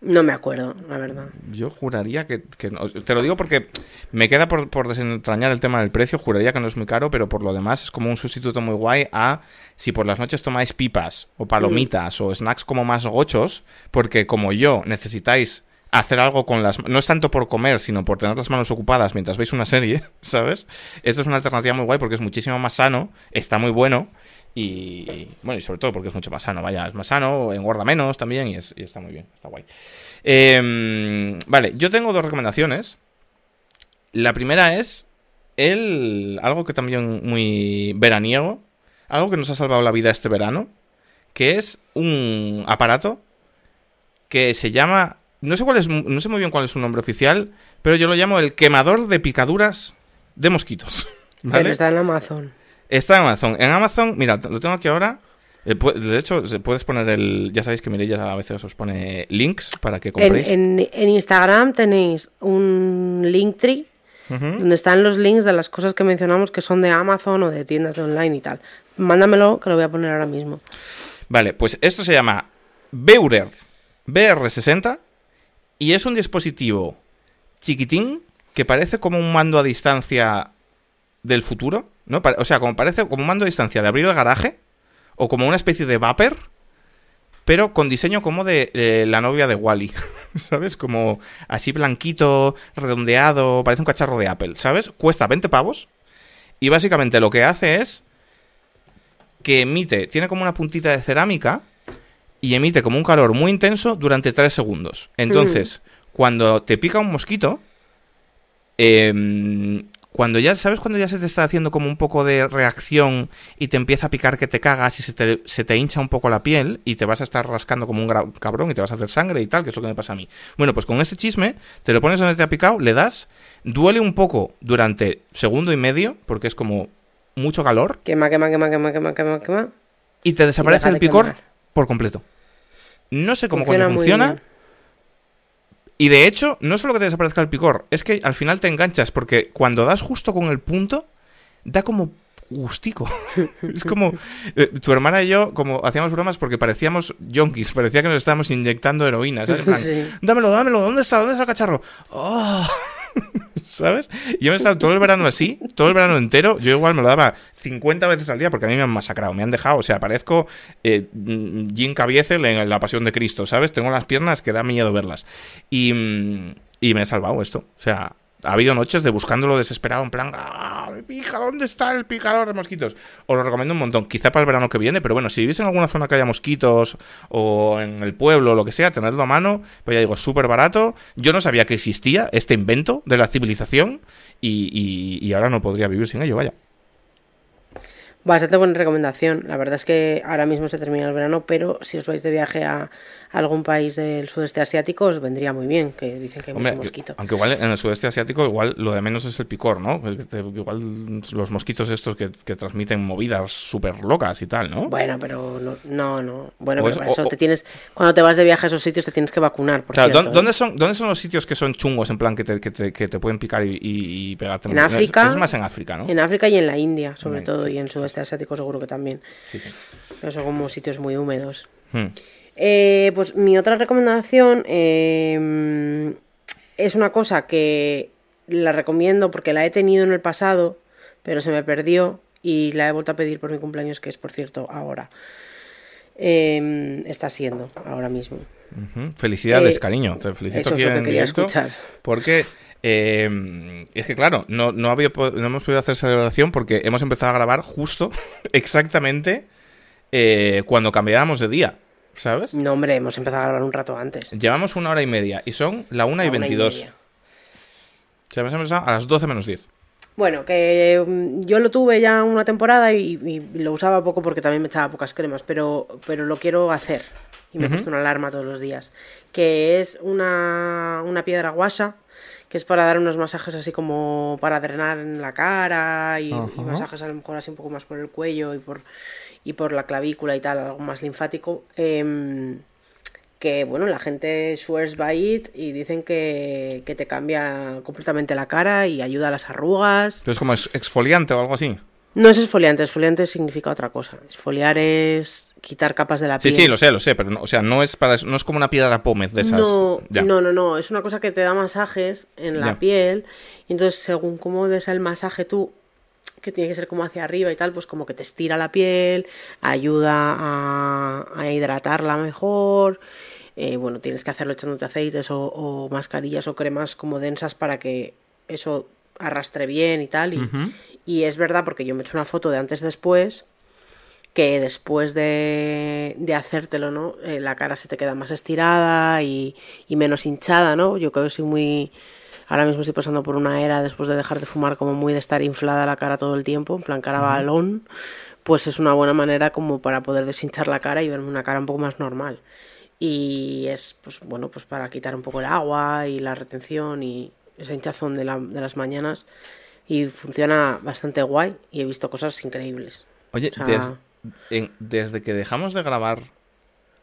No me acuerdo, la verdad. Yo juraría que, no. Te lo digo porque me queda por, desentrañar el tema del precio. Juraría que no es muy caro, pero por lo demás es como un sustituto muy guay a si por las noches tomáis pipas o palomitas o snacks como más gochos, porque como yo necesitáis hacer algo con las no es tanto por comer, sino por tener las manos ocupadas mientras veis una serie, [laughs] ¿sabes? Esto es una alternativa muy guay porque es muchísimo más sano, está muy bueno y bueno, y sobre todo porque es mucho más sano, vaya, es más sano, engorda menos también y, está muy bien, está guay. Em, vale, yo tengo dos recomendaciones. La primera es el algo que también muy veraniego, algo que nos ha salvado la vida este verano, que es un aparato que se llama no sé cuál es, no sé muy bien cuál es su nombre oficial, pero yo lo llamo el quemador de picaduras de mosquitos. [laughs] Pero está en Amazon. Está en Amazon. En Amazon, mira, lo tengo aquí ahora. Eh, de hecho, puedes poner el. Ya sabéis que Mirella a veces os pone links para que compréis. En, Instagram tenéis un Linktree donde están los links de las cosas que mencionamos que son de Amazon o de tiendas online y tal. Mándamelo que lo voy a poner ahora mismo. Vale, pues esto se llama Beurer BR60 y es un dispositivo chiquitín que parece como un mando a distancia del futuro, ¿no? O sea, como parece como un mando a distancia de abrir el garaje o como una especie de vapor, pero con diseño como de la novia de Wally, [laughs] ¿sabes? Como así blanquito, redondeado, parece un cacharro de Apple, ¿sabes? Cuesta 20 pavos y básicamente lo que hace es que emite, tiene como una puntita de cerámica y emite como un calor muy intenso durante 3 segundos. Entonces, cuando te pica un mosquito, em, cuando ya, ¿sabes cuando ya se te está haciendo como un poco de reacción y te empieza a picar que te cagas y se te, se te hincha un poco la piel y te vas a estar rascando como un cabrón y te vas a hacer sangre y tal, que es lo que me pasa a mí? Bueno, pues con este chisme, te lo pones donde te ha picado, le das, duele un poco durante segundo y medio, porque es como mucho calor. Quema, quema, quema, quema, quema, quema, quema. Y te desaparece el picor por completo. No sé cómo funciona. Y de hecho, no solo que te desaparezca el picor, es que al final te enganchas, porque cuando das justo con el punto, da como gustico. [laughs] es como. Eh, tu hermana y yo, como hacíamos bromas porque parecíamos yonkis, parecía que nos estábamos inyectando heroína. [laughs] Dámelo, dámelo, ¿dónde está? ¿Dónde está el cacharro? ¡Oh! [laughs] ¿Sabes? Yo he estado todo el verano así, todo el verano entero. Yo igual me lo daba 50 veces al día porque a mí me han masacrado, me han dejado. O sea, parezco eh, Jim Caviezel en La Pasión de Cristo, ¿sabes? Tengo las piernas que da miedo verlas. Y, y me he salvado esto. O sea, ha habido noches de buscándolo desesperado, en plan, ¡ah, pija! ¿Dónde está el picador de mosquitos? Os lo recomiendo un montón, quizá para el verano que viene, pero bueno, si vivís en alguna zona que haya mosquitos o en el pueblo lo que sea, tenerlo a mano, pues ya digo, súper barato. Yo no sabía que existía este invento de la civilización y, y ahora no podría vivir sin ello, vaya. Bastante buena recomendación. La verdad es que ahora mismo se termina el verano, pero si os vais de viaje a algún país del sudeste asiático, os vendría muy bien, que dicen que hay mucho mosquito. Aunque igual en el sudeste asiático, igual lo de menos es el picor, ¿no? Igual los mosquitos estos que, transmiten movidas súper locas y tal, ¿no? Bueno, pero no, no. Bueno, pero eso te tienes. Cuando te vas de viaje a esos sitios, te tienes que vacunar. Por cierto, ¿dónde, ¿eh? son, ¿dónde son los sitios que son chungos, en plan que te, que te, pueden picar y, pegarte? En África. Es más en África, ¿no? En África y en la India, sobre todo, y en sudeste asiático seguro que también. Sí, sí. Pero son como sitios muy húmedos. Hmm. Eh, pues mi otra recomendación eh, es una cosa que la recomiendo porque la he tenido en el pasado, pero se me perdió y la he vuelto a pedir por mi cumpleaños, que es por cierto ahora. Eh, está siendo ahora mismo. Felicidades, cariño. Te felicito eso es que quería escuchar. Porque eh, es que claro, no, no, había, no hemos podido hacer celebración porque hemos empezado a grabar justo, [laughs] exactamente, eh, cuando cambiábamos de día. ¿Sabes? No, hombre, hemos empezado a grabar un rato antes. Llevamos una hora y media y son la una y veintidós. O sea, hemos empezado a las doce menos diez. Bueno, que mm, yo lo tuve ya una temporada y, lo usaba poco porque también me echaba pocas cremas, pero, pero lo quiero hacer. Y me he puesto una alarma todos los días. Que es una, una piedra guasa que es para dar unos masajes así como para drenar en la cara y, masajes a lo mejor así un poco más por el cuello y por, y por la clavícula y tal, algo más linfático. Em, que bueno, la gente swears by it y dicen que, que, te cambia completamente la cara y ayuda a las arrugas. ¿Es como exfoliante o algo así? No es exfoliante, exfoliante significa otra cosa. Exfoliar es quitar capas de la piel. Sí, sí, lo sé, lo sé, pero no, o sea, no es para no es como una piedra pómez de esas. No, no, no, no, es una cosa que te da masajes en la piel y entonces según cómo des el masaje tú que tiene que ser como hacia arriba y tal, pues como que te estira la piel, ayuda a, hidratarla mejor. Eh, bueno, tienes que hacerlo echándote aceites o, mascarillas o cremas como densas para que eso arrastre bien y tal. Y, y es verdad, porque yo me he hecho una foto de antes después, que después de, de hacértelo, ¿no? Eh, la cara se te queda más estirada y, y, menos hinchada, ¿no? Yo creo que soy muy... Ahora mismo estoy pasando por una era, después de dejar de fumar, como muy de estar inflada la cara todo el tiempo, en plan cara balón, pues es una buena manera como para poder deshinchar la cara y verme una cara un poco más normal. Y es, pues bueno, pues para quitar un poco el agua y la retención y esa hinchazón de, la, de las mañanas y funciona bastante guay y he visto cosas increíbles. Oye, desde que dejamos de grabar,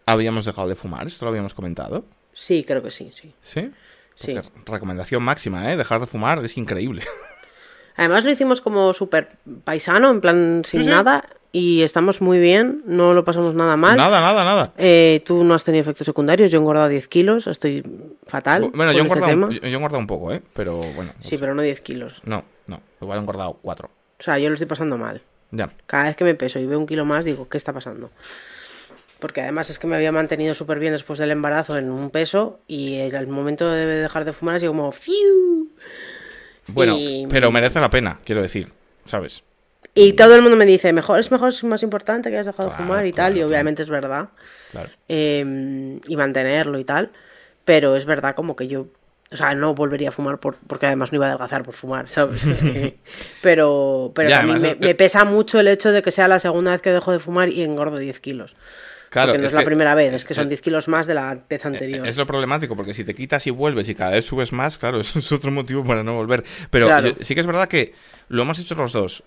¿habíamos dejado de fumar? ¿Esto lo habíamos comentado? Sí, creo que sí, sí. ¿Sí? sí. Recomendación máxima, ¿eh? Dejar de fumar es increíble. [laughs] Además lo hicimos como súper paisano, en plan sin nada, y estamos muy bien, no lo pasamos nada mal. Nada, nada, nada. Eh, tú no has tenido efectos secundarios, yo he engordado 10 kilos, estoy fatal. Bueno, yo he, engordado, yo he engordado un poco, ¿eh? Pero bueno. Sí, pero no 10 kilos. No, no, igual he engordado 4. O sea, yo lo estoy pasando mal. Ya. Cada vez que me peso y veo un kilo más, digo, ¿qué está pasando? Porque además es que me había mantenido súper bien después del embarazo en un peso y el momento de dejar de fumar sido como ¡fiu! Bueno, pero merece la pena, quiero decir, ¿sabes? Y todo el mundo me dice, mejor es mejor, es más importante que hayas dejado de fumar y tal, y obviamente es verdad. Em, y mantenerlo y tal. Pero es verdad como que yo, o sea, no volvería a fumar por, porque además no iba a adelgazar por fumar, ¿sabes? [laughs] pero pero a mí me, pesa mucho el hecho de que sea la segunda vez que dejo de fumar y engordo 10 kilos. Claro, porque no es, la primera vez, es que son 10 kilos más de la vez anterior. Es lo problemático, porque si te quitas y vuelves y cada vez subes más, claro, eso [laughs] es otro motivo para no volver. Pero sí que es verdad que lo hemos hecho los dos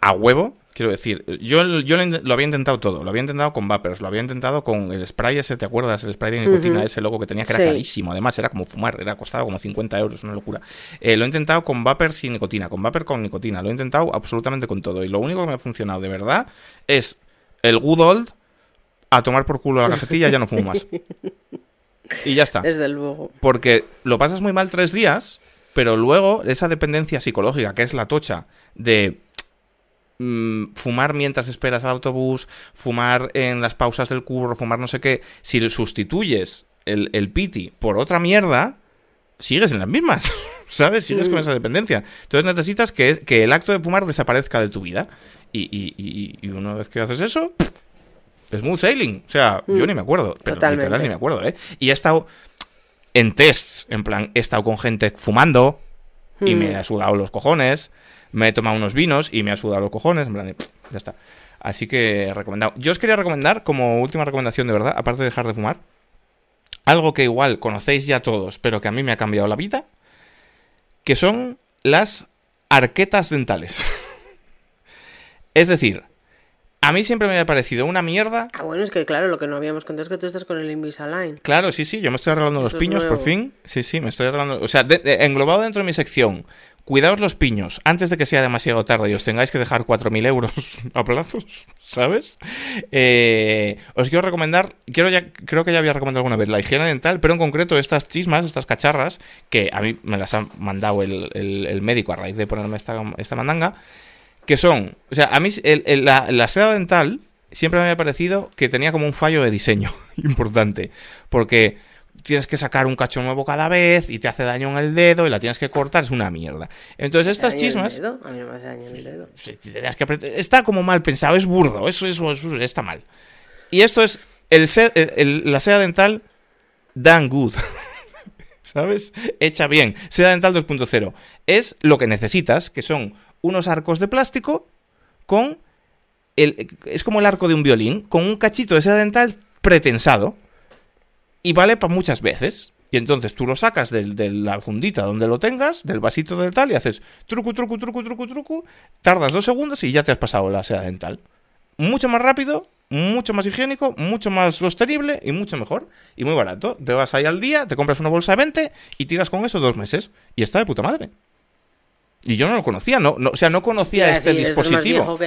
a, huevo, quiero decir, yo, yo lo, había intentado todo, lo había intentado con vapers, lo había intentado con el spray ese, ¿te acuerdas? El spray de nicotina, ese logo que tenía que era carísimo, además era como fumar, era costaba como 50 euros, una locura. Eh, lo he intentado con vapers sin nicotina, con vapor con nicotina, lo he intentado absolutamente con todo y lo único que me ha funcionado de verdad es el good old a tomar por culo la cafetilla, ya no fumo más. [laughs] Y ya está. Desde luego. Porque lo pasas muy mal tres días, pero luego esa dependencia psicológica, que es la tocha de Mm, fumar mientras esperas al autobús, fumar en las pausas del curro, fumar no sé qué, si sustituyes el, el piti por otra mierda, sigues en las mismas, [laughs] ¿sabes? Sigues con mm. esa dependencia. Entonces necesitas que, el acto de fumar desaparezca de tu vida. Y, y, una vez que haces eso, smooth sailing. O sea, yo mm. ni me acuerdo, pero literal ni me acuerdo, ¿eh? Y he estado en tests, en plan, he estado con gente fumando, y me ha sudado los cojones. Me he tomado unos vinos y me ha sudado los cojones. En plan de, ya está. Así que recomendado. Yo os quería recomendar, como última recomendación de verdad, aparte de dejar de fumar, algo que igual conocéis ya todos, pero que a mí me ha cambiado la vida, que son las arquetas dentales. [laughs] es decir, a mí siempre me ha parecido una mierda. Ah, bueno, es que claro, lo que no habíamos contado es que tú estás con el Invisalign. Claro, sí, sí, yo me estoy arreglando los piños por fin. Sí, sí, me estoy arreglando. O sea, englobado dentro de mi sección, cuidaos los piños antes de que sea demasiado tarde y os tengáis que dejar 4.000 euros [laughs] a plazos, ¿sabes? Eh, os quiero recomendar, creo que ya había recomendado alguna vez la higiene dental, pero en concreto estas chismas, estas cacharras, que a mí me las ha mandado el, médico a raíz de ponerme esta, esta mandanga que son, o sea, a mí la, seda dental siempre me había parecido que tenía como un fallo de diseño [laughs] importante, porque tienes que sacar un cacho nuevo cada vez y te hace daño en el dedo y la tienes que cortar, es una mierda. Entonces estas chismas... A mí no me hace daño en el dedo. está como mal pensado, es burdo, eso, eso, está mal. Y esto es el, la seda dental Dan Good. [laughs] ¿Sabes? Hecha bien. Seda dental 2.0. Es lo que necesitas, que son unos arcos de plástico con el, es como el arco de un violín, con un cachito de seda dental pretensado. Y vale para muchas veces. Y entonces tú lo sacas de, la fundita donde lo tengas, del vasito de tal, y haces truco, truco, truco, truco, truco. Tardas dos segundos y ya te has pasado la seda dental. Mucho más rápido, mucho más higiénico, mucho más sostenible y mucho mejor. Y muy barato. Te vas ahí al día, te compras una bolsa de 20 y tiras con eso dos meses. Y está de puta madre. Y yo no lo conocía, no, no o sea, no conocía este dispositivo.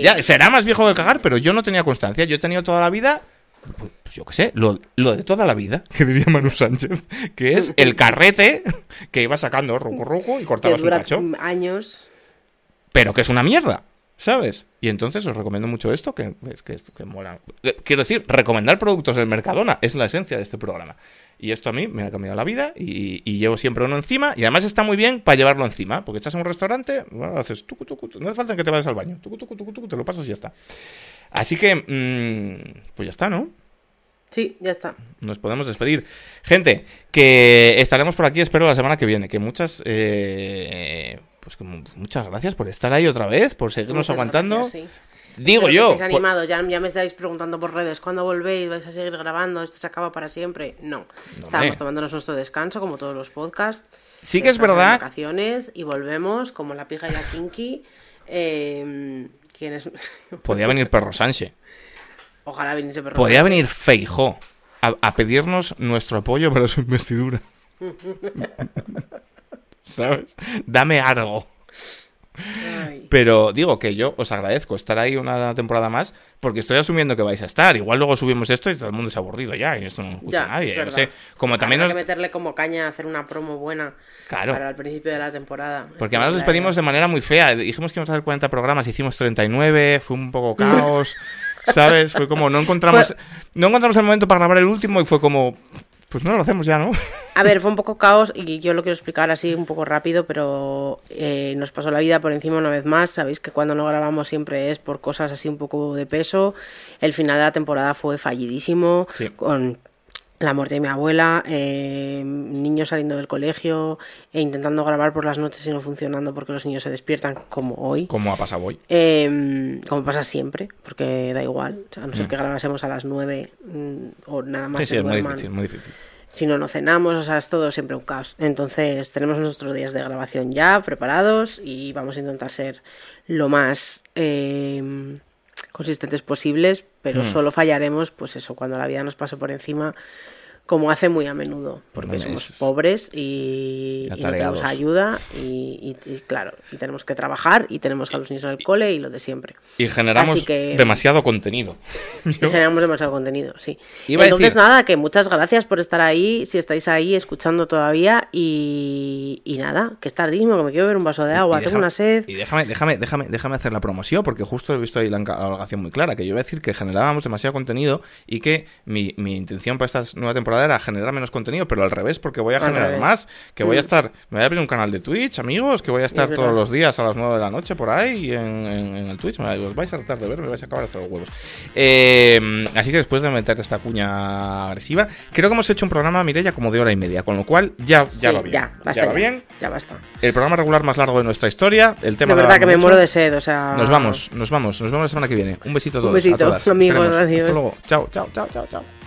ya, será más viejo que cagar, pero yo no tenía constancia. Yo he tenido toda la vida, pues, yo qué sé, lo, de toda la vida, [laughs] que diría Manu Sánchez, que es [laughs] el carrete que iba sacando rojo rojo y cortaba su cacho. años. Pero que es una mierda. ¿Sabes? Y entonces os recomiendo mucho esto, que, es que, que mola. Eh, quiero decir, recomendar productos del Mercadona es la esencia de este programa. Y esto a mí me ha cambiado la vida y, llevo siempre uno encima. Y además está muy bien para llevarlo encima, porque estás en un restaurante, haces tucu, tucu, no hace falta que te vayas al baño, tucu, tucu, tucu, te lo pasas y ya está. Así que, mmm, pues ya está, ¿no? Sí, ya está. Nos podemos despedir. Gente, que estaremos por aquí, espero, la semana que viene. Que muchas... Eh, pues que muchas gracias por estar ahí otra vez, por seguirnos aguantando. Digo yo. animado, ya, ya, me estáis preguntando por redes, ¿cuándo volvéis? ¿Vais a seguir grabando? ¿Esto se acaba para siempre? No. Estábamos tomándonos nuestro descanso, como todos los podcasts. Sí que es verdad. Vacaciones y volvemos, como la pija y la kinky. Eh, ¿Quién es? Podría venir Perro Sánchez. [laughs] Ojalá viniese Perro Podría venir Feijó a, a pedirnos nuestro apoyo para su investidura. [laughs] ¿Sabes? Dame algo. Pero digo que yo os agradezco estar ahí una temporada más porque estoy asumiendo que vais a estar. Igual luego subimos esto y todo el mundo se ha aburrido ya y esto no escucha nadie. No sé. Como también nos... que meterle como caña a hacer una promo buena para el principio de la temporada. Porque además nos despedimos de manera muy fea. Dijimos que íbamos a hacer 40 programas, hicimos 39, fue un poco caos. [laughs] ¿Sabes? Fue como no encontramos no encontramos el momento para grabar el último y fue como pues no lo hacemos ya, ¿no? A ver, fue un poco caos y yo lo quiero explicar así un poco rápido, pero eh, nos pasó la vida por encima una vez más. Sabéis que cuando no grabamos siempre es por cosas así un poco de peso. El final de la temporada fue fallidísimo, con la muerte de mi abuela, eh, niños saliendo del colegio e intentando grabar por las noches y no funcionando porque los niños se despiertan como hoy. Como ha pasado hoy. Em, como pasa siempre, porque da igual. a no ser mm. que grabásemos a las 9 mm, o nada más. Sí, sí, es muy difícil, muy difícil. Si no, no cenamos, o sea, es todo siempre un caos. Entonces, tenemos nuestros días de grabación ya preparados y vamos a intentar ser lo más em, consistentes posibles, pero mm. solo fallaremos, pues eso, cuando la vida nos pase por encima como hace muy a menudo, porque somos pobres y, no tenemos ayuda y, claro, y tenemos que trabajar y tenemos a los niños en el cole y lo de siempre. Y generamos demasiado contenido. [laughs] Y generamos demasiado contenido, sí. Entonces nada, que muchas gracias por estar ahí, si estáis ahí escuchando todavía y, nada, que es tardísimo, que me quiero ver un vaso de agua, tengo una sed. Y déjame, déjame, déjame, déjame hacer la promoción porque justo he visto ahí la alogación muy clara, que yo voy a decir que generábamos demasiado contenido y que mi, mi intención para esta nueva temporada verdadera a generar menos contenido, pero al revés, porque voy a generar más. Que voy a mm. estar, me voy a abrir un canal de Twitch, amigos, que voy a estar todos los días a las 9 de la noche por ahí en, el Twitch. Os vais a tratar de ver, me vais a acabar hasta los huevos. Eh, así que después de meter esta cuña agresiva, creo que hemos hecho un programa, Mireya, como de hora y media, con lo cual ya, ya va bien. Ya, basta ya va bien. Ya basta. El programa regular más largo de nuestra historia. El tema de verdad que me muero de sed, o sea. Nos vamos, nos vamos, nos vemos la semana que viene. Un besito a todos. Un besito, a todas. amigos. Hasta luego. Chao, chao, chao, chao, chao.